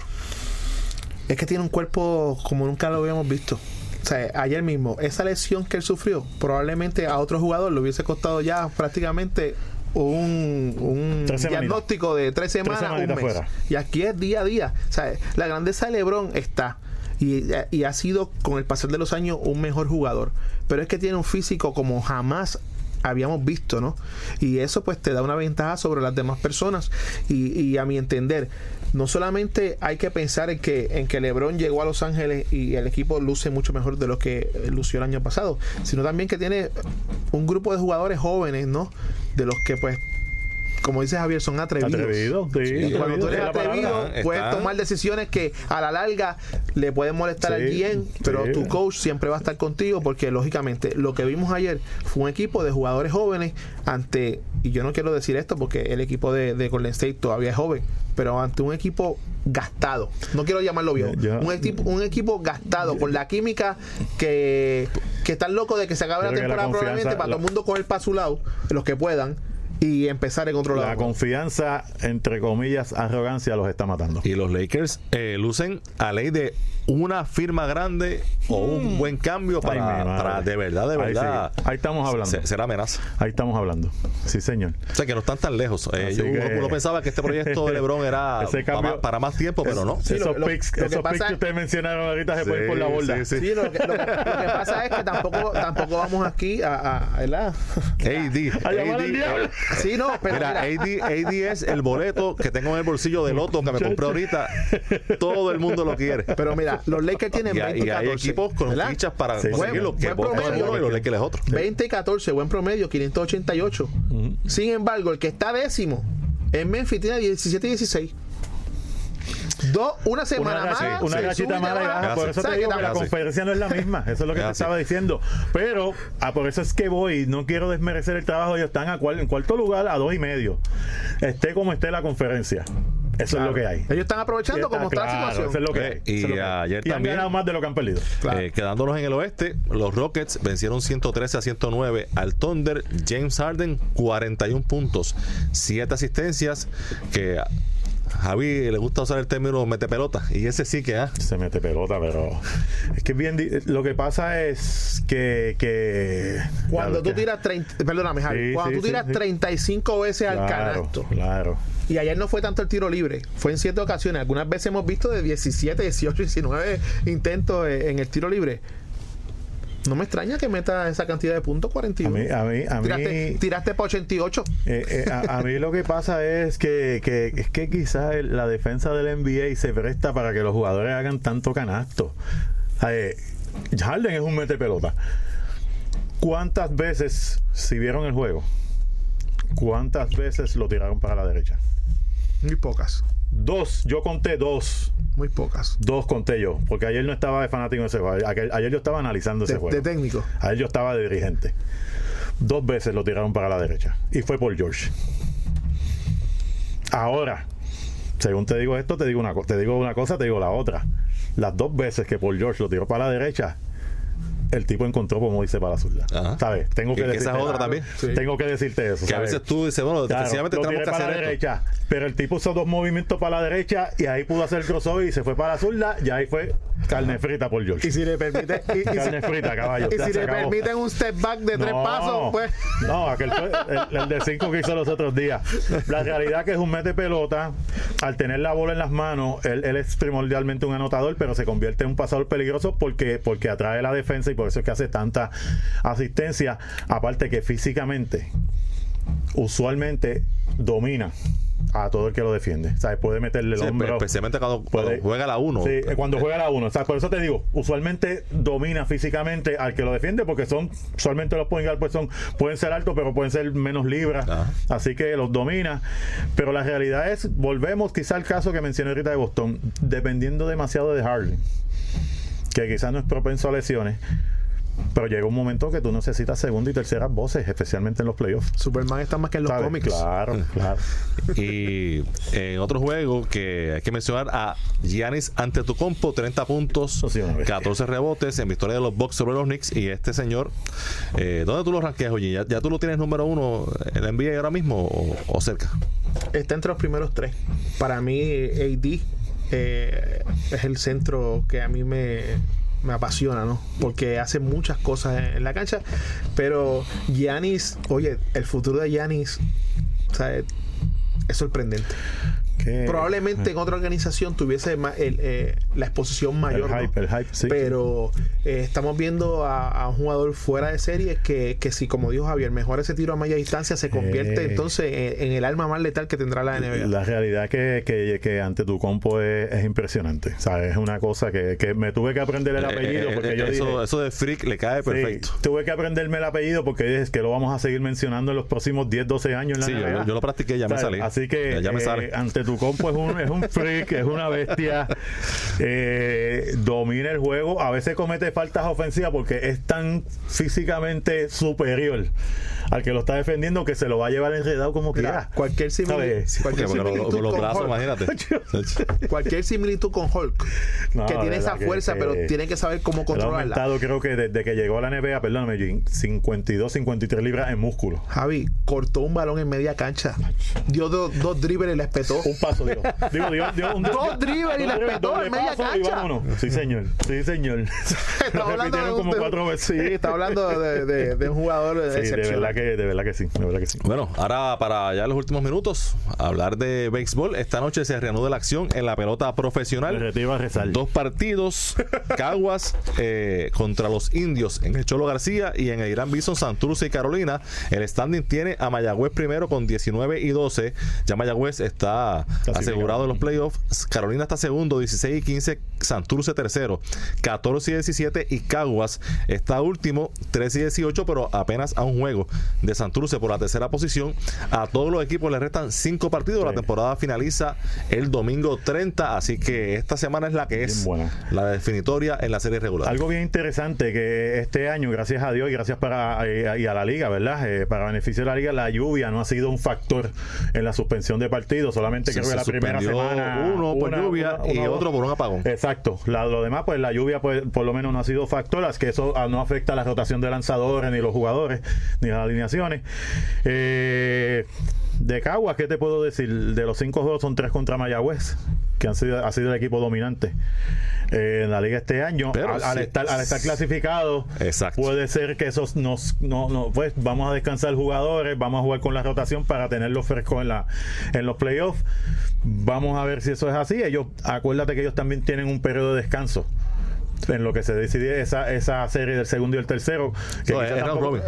Speaker 2: Es que tiene un cuerpo como nunca lo habíamos visto. O sea, ayer mismo, esa lesión que él sufrió, probablemente a otro jugador le hubiese costado ya prácticamente un, un diagnóstico de tres semanas, un mes.
Speaker 3: fuera.
Speaker 2: Y aquí es día a día. O sea, la grandeza de LeBron está. Y, y ha sido con el pasar de los años un mejor jugador. Pero es que tiene un físico como jamás habíamos visto, ¿no? Y eso pues te da una ventaja sobre las demás personas. Y, y a mi entender, no solamente hay que pensar en que, en que LeBron llegó a Los Ángeles y el equipo luce mucho mejor de lo que lució el año pasado, sino también que tiene un grupo de jugadores jóvenes, ¿no? De los que pues como dice Javier, son atrevidos.
Speaker 3: Atrevido, sí,
Speaker 2: Y cuando tú eres atrevido, puedes
Speaker 1: Está-
Speaker 2: tomar decisiones que a la larga le pueden molestar al
Speaker 3: Sí,
Speaker 2: GM, pero
Speaker 3: sí.
Speaker 2: tu coach siempre va a estar contigo porque lógicamente lo que vimos ayer fue un equipo de jugadores jóvenes ante, y yo no quiero decir esto porque el equipo de, de Golden State todavía es joven, pero ante un equipo gastado, no quiero llamarlo viejo,
Speaker 3: Yo-
Speaker 2: un, equipo, un equipo gastado con la química que, que están locos de que se acabe la temporada probablemente para
Speaker 3: la-
Speaker 2: todo el mundo coger para su lado, los que puedan, y empezar en otro
Speaker 3: La
Speaker 2: lado.
Speaker 3: confianza, entre comillas, arrogancia los está matando.
Speaker 1: Y los Lakers eh, lucen a ley de una firma grande o un buen cambio para,
Speaker 3: Mm. Ay,
Speaker 1: para de verdad, de
Speaker 3: Ahí sí.
Speaker 1: verdad.
Speaker 3: Ahí estamos hablando.
Speaker 1: se- será amenaza.
Speaker 3: Ahí estamos hablando. Sí, señor.
Speaker 1: O sea que no están tan lejos. Eh, yo- uno,
Speaker 3: que-
Speaker 1: uno pensaba que este proyecto de LeBron era para,
Speaker 3: cambio-
Speaker 1: más, para más tiempo, pero no.
Speaker 2: Sí,
Speaker 3: esos
Speaker 2: lo- lo-
Speaker 3: picks,
Speaker 2: lo que
Speaker 3: esos que
Speaker 2: es-
Speaker 3: ustedes mencionaron ahorita se
Speaker 1: Sí,
Speaker 3: pueden por la borda.
Speaker 1: sí, sí.
Speaker 2: Sí, lo que, lo que- lo que pasa es que tampoco, tampoco vamos aquí a, a- ¿verdad?
Speaker 1: AD.
Speaker 3: A llamar al
Speaker 1: AD,
Speaker 3: diablo.
Speaker 2: Sí, no, pero
Speaker 1: Mira,
Speaker 2: mira,
Speaker 1: AD, AD es el boleto que tengo en el bolsillo del loto que me compré ahorita. Todo el mundo lo quiere.
Speaker 2: pero mira, los Lakers tienen
Speaker 1: Y,
Speaker 2: 20
Speaker 1: hay-
Speaker 2: y
Speaker 1: y hay
Speaker 2: 14.
Speaker 1: equipos con
Speaker 2: ¿verdad?
Speaker 1: fichas para
Speaker 3: Sí,
Speaker 1: conseguirlo.
Speaker 2: buen-
Speaker 1: que es
Speaker 2: promedio.
Speaker 1: uno y los Lakers es otro.
Speaker 2: 20 y 14, buen promedio, 588. Sin embargo, el que está décimo en Memphis tiene 17 y 16. Dos, una semana
Speaker 3: una,
Speaker 2: más.
Speaker 3: una
Speaker 2: se y
Speaker 3: mala y
Speaker 2: baja.
Speaker 3: baja. Por eso te
Speaker 2: ¿Sabes
Speaker 3: digo que la conferencia no es la misma. Eso es lo que te estaba diciendo. Pero ah, por eso es que voy. No quiero desmerecer el trabajo. Ellos están a cual- en cuarto lugar a dos y medio. Esté como esté la conferencia. Eso es lo que hay.
Speaker 2: Ellos están aprovechando como está la
Speaker 3: Claro,
Speaker 2: situación.
Speaker 3: Eso es lo que hay.
Speaker 1: Eh, y
Speaker 3: Eso es lo que hay.
Speaker 1: ayer
Speaker 3: Y han
Speaker 1: también-
Speaker 3: ganado más de lo que han perdido.
Speaker 1: Eh, quedándonos en el oeste, los Rockets vencieron 113 a 109 al Thunder. James Harden, 41 puntos, 7 asistencias. Que Javi le gusta usar el término mete pelota. Y ese sí que, ah,
Speaker 3: se mete pelota, pero es que es bien. Lo que pasa es que. que
Speaker 2: Cuando tú
Speaker 3: que-
Speaker 2: tiras 30, perdóname, Javi,
Speaker 3: Sí,
Speaker 2: cuando
Speaker 3: sí,
Speaker 2: tú tiras
Speaker 3: sí, sí.
Speaker 2: 35 veces al
Speaker 3: Claro,
Speaker 2: canasto.
Speaker 3: claro.
Speaker 2: Y ayer no fue tanto el tiro libre, fue en siete ocasiones. Algunas veces hemos visto de 17, 18, 19 intentos eh, en el tiro libre. No me extraña que meta esa cantidad de puntos, 41.
Speaker 3: A mí, a mí, a mí,
Speaker 2: tiraste, tiraste para 88.
Speaker 3: eh, eh, a, a mí lo que pasa es que, que es que quizás la defensa del NBA se presta para que los jugadores hagan tanto canasto. Eh, Harden es un mete pelota. ¿Cuántas veces, si vieron el juego, cuántas veces lo tiraron para la derecha?
Speaker 2: Muy pocas,
Speaker 3: Dos, yo conté dos.
Speaker 2: muy pocas.
Speaker 3: Dos conté yo, porque ayer no estaba de fanático en ese juego. Ayer, ayer yo estaba analizando ese
Speaker 2: De,
Speaker 3: juego.
Speaker 2: de técnico.
Speaker 3: Ayer yo estaba de dirigente. Dos veces lo tiraron para la derecha. Y fue por George. Ahora, según te digo esto, te digo una, te digo una cosa, te digo la otra. Las dos veces que Paul George lo tiró para la derecha, el tipo encontró como dice para la zurda. ¿Sabes? Tengo que,
Speaker 1: esa
Speaker 3: decirte
Speaker 1: es otra también.
Speaker 3: Tengo que decirte eso.
Speaker 1: que a veces tú dices, bueno,
Speaker 3: Claro,
Speaker 1: defensivamente tenemos que hacer
Speaker 3: la
Speaker 1: esto.
Speaker 3: derecha, pero el tipo hizo dos movimientos para la derecha y ahí pudo hacer el crossover y se fue para la zurda y ahí fue Carne frita por George.
Speaker 2: Y si le permite, y, y si-
Speaker 3: Carne frita, caballo.
Speaker 2: y si le
Speaker 3: acabó.
Speaker 2: permiten un step back de tres pasos, pues.
Speaker 3: No, aquel fue el, el de cinco que hizo los otros días. La realidad que es un mete pelota. Al tener la bola en las manos, él, él es primordialmente un anotador, pero se convierte en un pasador peligroso porque, porque atrae la defensa y por eso es que hace tanta asistencia. Aparte que físicamente, usualmente domina a todo el que lo defiende. ¿Sabes? Puede meterle el
Speaker 1: Sí,
Speaker 3: hombro.
Speaker 1: especialmente cuando, juega la 1.
Speaker 3: Sí, eh, cuando juega la 1. O sea, por eso te digo, usualmente domina físicamente al que lo defiende, porque son, usualmente los point guard, pues son, pueden ser altos, pero pueden ser menos libras.
Speaker 1: Ajá.
Speaker 3: Así que los domina. Pero la realidad es, volvemos quizá al caso que mencioné ahorita de Boston, dependiendo demasiado de Harley, que quizás no es propenso a lesiones. Pero llega un momento que tú necesitas segunda y terceras voces, especialmente en los playoffs.
Speaker 2: Superman está más que en los
Speaker 3: ¿Sabes?
Speaker 2: cómics.
Speaker 3: Claro, claro.
Speaker 1: Y en otro juego que hay que mencionar a Giannis ante tu compo, 30 puntos,
Speaker 3: Eso sí, una bestia.
Speaker 1: 14 rebotes en victoria de los Bucks sobre los Knicks. Y este señor, eh, ¿dónde tú lo ranqueas, oye? ¿Ya, ya tú lo tienes número uno en la NBA ahora mismo o, o cerca?
Speaker 2: Está entre los primeros tres. Para mí, AD eh, es el centro que a mí me, me apasiona, ¿no? Porque hace muchas cosas en, la cancha. Pero Giannis, oye, el futuro de Giannis, o sea, es, es sorprendente. Probablemente en otra organización tuviese ma- el, eh, la exposición mayor.
Speaker 3: El
Speaker 2: ¿no?
Speaker 3: hype, el hype, sí.
Speaker 2: Pero eh, estamos viendo a, a un jugador fuera de serie que, que si, como dijo Javier, mejor ese tiro a media distancia se convierte
Speaker 3: Eh.
Speaker 2: entonces en, en el arma más letal que tendrá la NBA.
Speaker 3: La realidad que, que, que ante tu compo es, es impresionante. Es una cosa que, que me tuve que aprender el apellido
Speaker 1: Eh,
Speaker 3: porque
Speaker 1: eh,
Speaker 3: yo
Speaker 1: eso,
Speaker 3: dije,
Speaker 1: eso de freak le cae
Speaker 3: sí,
Speaker 1: perfecto.
Speaker 3: tuve que aprenderme el apellido porque es que lo vamos a seguir mencionando en los próximos 10, 12 años en la
Speaker 1: Sí, yo,
Speaker 3: NBA.
Speaker 1: yo- yo lo practiqué, ya me salí.
Speaker 3: Así que
Speaker 1: ya, ya me
Speaker 3: eh,
Speaker 1: sale.
Speaker 3: ante tu compo es un, es un freak, es una bestia. eh, domina el juego. A veces comete faltas ofensivas porque es tan físicamente superior al que lo está defendiendo que se lo va a llevar enredado como
Speaker 2: Mira,
Speaker 3: quiera.
Speaker 2: cualquier, simili-
Speaker 3: ¿Sabes?
Speaker 2: cualquier similitud
Speaker 1: con los
Speaker 2: con
Speaker 1: brazos,
Speaker 2: Hulk,
Speaker 1: imagínate.
Speaker 2: cualquier similitud con Hulk,
Speaker 3: No,
Speaker 2: que tiene esa fuerza,
Speaker 3: que-
Speaker 2: pero tiene que saber cómo
Speaker 3: Él ha
Speaker 2: controlarla.
Speaker 3: aumentado, creo que desde que llegó a la NBA, perdóname, Jim, 52, 53 libras en músculo.
Speaker 2: Javi cortó un balón en media cancha, dio do- dos dribbles y le espetó.
Speaker 3: Un paso, digo. Digo, dio, dio un
Speaker 2: Dos dribbles y
Speaker 3: dos
Speaker 2: le
Speaker 3: dribbles,
Speaker 2: petó
Speaker 3: doble
Speaker 2: en media
Speaker 3: paso y
Speaker 2: cancha.
Speaker 3: vámonos. Sí, señor. Sí, señor.
Speaker 2: Estamos hablando de
Speaker 3: repitieron
Speaker 2: un,
Speaker 3: como
Speaker 2: de
Speaker 3: cuatro veces.
Speaker 2: Sí, está hablando de, de- de un jugador
Speaker 3: Sí, de verdad que, de verdad que sí, de verdad que sí.
Speaker 1: Bueno, ahora para ya los últimos minutos, hablar de béisbol. Esta noche se reanuda la acción en la pelota profesional.
Speaker 3: retiro a rezar.
Speaker 1: Dos partidos, Caguas eh, contra los indios en el Cholo García y en el Irán Bison, Santurce y Carolina. El standing tiene a Mayagüez primero con 19 y 12. Ya Mayagüez está asegurado en los playoffs. Carolina está segundo, 16 y 15. Santurce tercero, 14 y 17. Y Caguas está último, 13 y 18, pero apenas a un juego de Santurce por la tercera posición. A todos los equipos les restan cinco partidos. La temporada finaliza el domingo 30, así que esta semana es la que es la definitoria en la serie regular.
Speaker 3: Algo bien interesante que este año, gracias a Dios y gracias para eh, y a la liga, ¿verdad? Eh, para beneficio de la liga, la lluvia no ha sido un factor en la suspensión de partidos. Solamente
Speaker 1: Se-
Speaker 3: creo que la primera semana
Speaker 1: uno por lluvia y otro por un apagón.
Speaker 3: Exacto. La- lo demás, pues la lluvia, pues por lo menos no ha sido factor, es que eso ah, no afecta la rotación de lanzadores, ni los jugadores, ni las alineaciones. Eh, de Caguas, ¿qué te puedo decir? De los cinco juegos son tres contra Mayagüez, que han sido, ha sido el equipo dominante eh, en la liga este año.
Speaker 1: Pero
Speaker 3: al, estar, al estar clasificado,
Speaker 1: Exacto.
Speaker 3: puede ser que esos nos, no, no, pues vamos a descansar jugadores, vamos a jugar con la rotación para tenerlos frescos en la, en los playoffs. Vamos a ver si eso es así. Ellos, acuérdate que ellos también tienen un periodo de descanso. En lo que se decide esa, esa serie del segundo y el tercero. que
Speaker 1: No,
Speaker 3: tampoco-
Speaker 1: robin.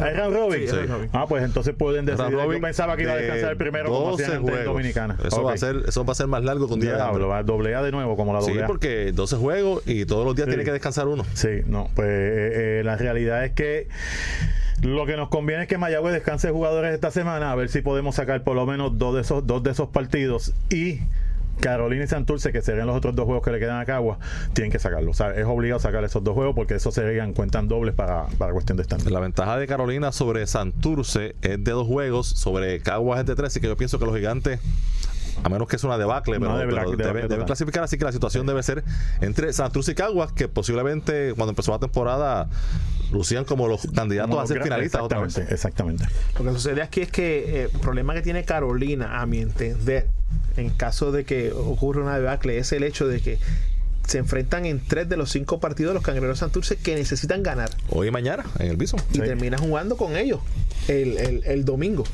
Speaker 3: Ah.
Speaker 2: Sí, robin.
Speaker 3: Ah, pues entonces pueden decidir. Yo pensaba que iba a descansar el primero como
Speaker 1: 12
Speaker 3: hacían antes en. Dominicana.
Speaker 1: Eso, va a ser, eso va a ser más largo que un día.
Speaker 3: Diablo, va a doble A de nuevo como la
Speaker 1: Sí,
Speaker 3: doble A.
Speaker 1: porque 12 juegos y todos los días
Speaker 3: Sí.
Speaker 1: tiene que descansar uno.
Speaker 3: Sí, no, pues eh, eh, la realidad es que lo que nos conviene es que Mayagüez descanse jugadores esta semana, a ver si podemos sacar por lo menos dos de esos, dos de esos partidos y Carolina y Santurce, que serían los otros dos juegos que le quedan a Cagua, tienen que sacarlo. O sea, es obligado sacar esos dos juegos porque esos serían cuentan dobles para, para cuestión de estándar.
Speaker 1: La ventaja de Carolina sobre Santurce es de dos juegos, sobre Caguas es de tres, así que yo pienso que los gigantes, a menos que es una debacle,
Speaker 3: No,
Speaker 1: pero,
Speaker 3: de
Speaker 1: pero
Speaker 3: debacle,
Speaker 1: deben,
Speaker 3: debacle
Speaker 1: deben
Speaker 3: total.
Speaker 1: clasificar, así que la situación debe ser entre Santurce y Caguas, que posiblemente cuando empezó la temporada lucían como los candidatos
Speaker 3: Como
Speaker 1: a ser finalistas otra vez.
Speaker 3: Exactamente.
Speaker 2: Lo que sucede aquí es que eh, el problema que tiene Carolina, a mi entender, en caso de que ocurra una debacle, es el hecho de que se enfrentan en tres de los cinco partidos de los cangrejeros Santurce que necesitan ganar.
Speaker 1: Hoy y mañana en el Bison.
Speaker 2: Y terminan jugando con ellos el, el- el domingo.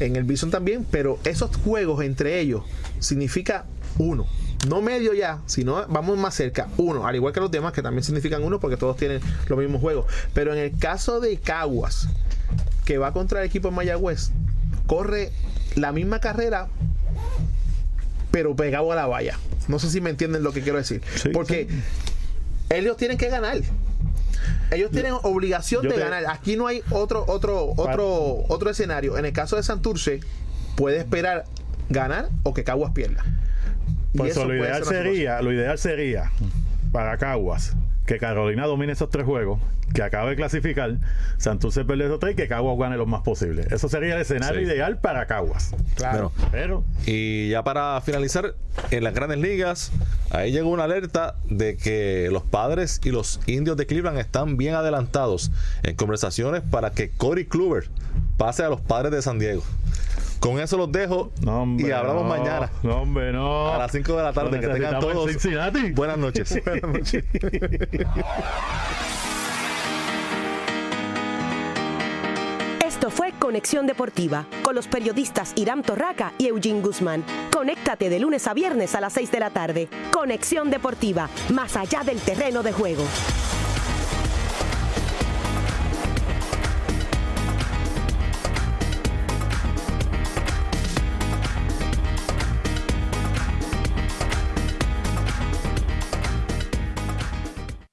Speaker 2: En el Bison también, pero esos juegos entre ellos significa uno. No medio ya, sino vamos más cerca. Uno, al igual que los demás que también significan uno porque todos tienen los mismos juegos. Pero en el caso de Caguas, que va contra el equipo de Mayagüez, corre la misma carrera, pero pegado a la valla. No sé si me entienden lo que quiero decir.
Speaker 3: Sí,
Speaker 2: porque ellos tienen que ganar. Ellos tienen obligación
Speaker 3: yo
Speaker 2: de
Speaker 3: te-
Speaker 2: ganar. Aquí no hay otro, otro, otro, otro escenario. En el caso de Santurce, puede esperar ganar o que Caguas pierda. Y
Speaker 3: Pues
Speaker 2: eso
Speaker 3: lo ideal sería, lo ideal sería para Caguas que Carolina domine esos tres juegos, que acabe de clasificar, Santurce pierde esos tres y que Caguas gane lo más posible. Eso sería el escenario
Speaker 1: Sí.
Speaker 3: ideal para Caguas.
Speaker 2: Claro.
Speaker 1: Bueno,
Speaker 3: Pero
Speaker 1: Y ya para finalizar, en las grandes ligas, ahí llegó una alerta de que los padres y los indios de Cleveland están bien adelantados en conversaciones para que Corey Kluber pase a los padres de San Diego. Con eso los dejo
Speaker 3: no, hombre,
Speaker 1: y hablamos
Speaker 3: no,
Speaker 1: mañana
Speaker 3: No, hombre, no.
Speaker 1: a las 5 de la tarde. Que tengan todos
Speaker 3: Cincinnati.
Speaker 1: buenas noches.
Speaker 4: Esto fue Conexión Deportiva con los periodistas Irán Torraca y Eugene Guzmán. Conéctate de lunes a viernes a las 6 de la tarde. Conexión Deportiva, más allá del terreno de juego.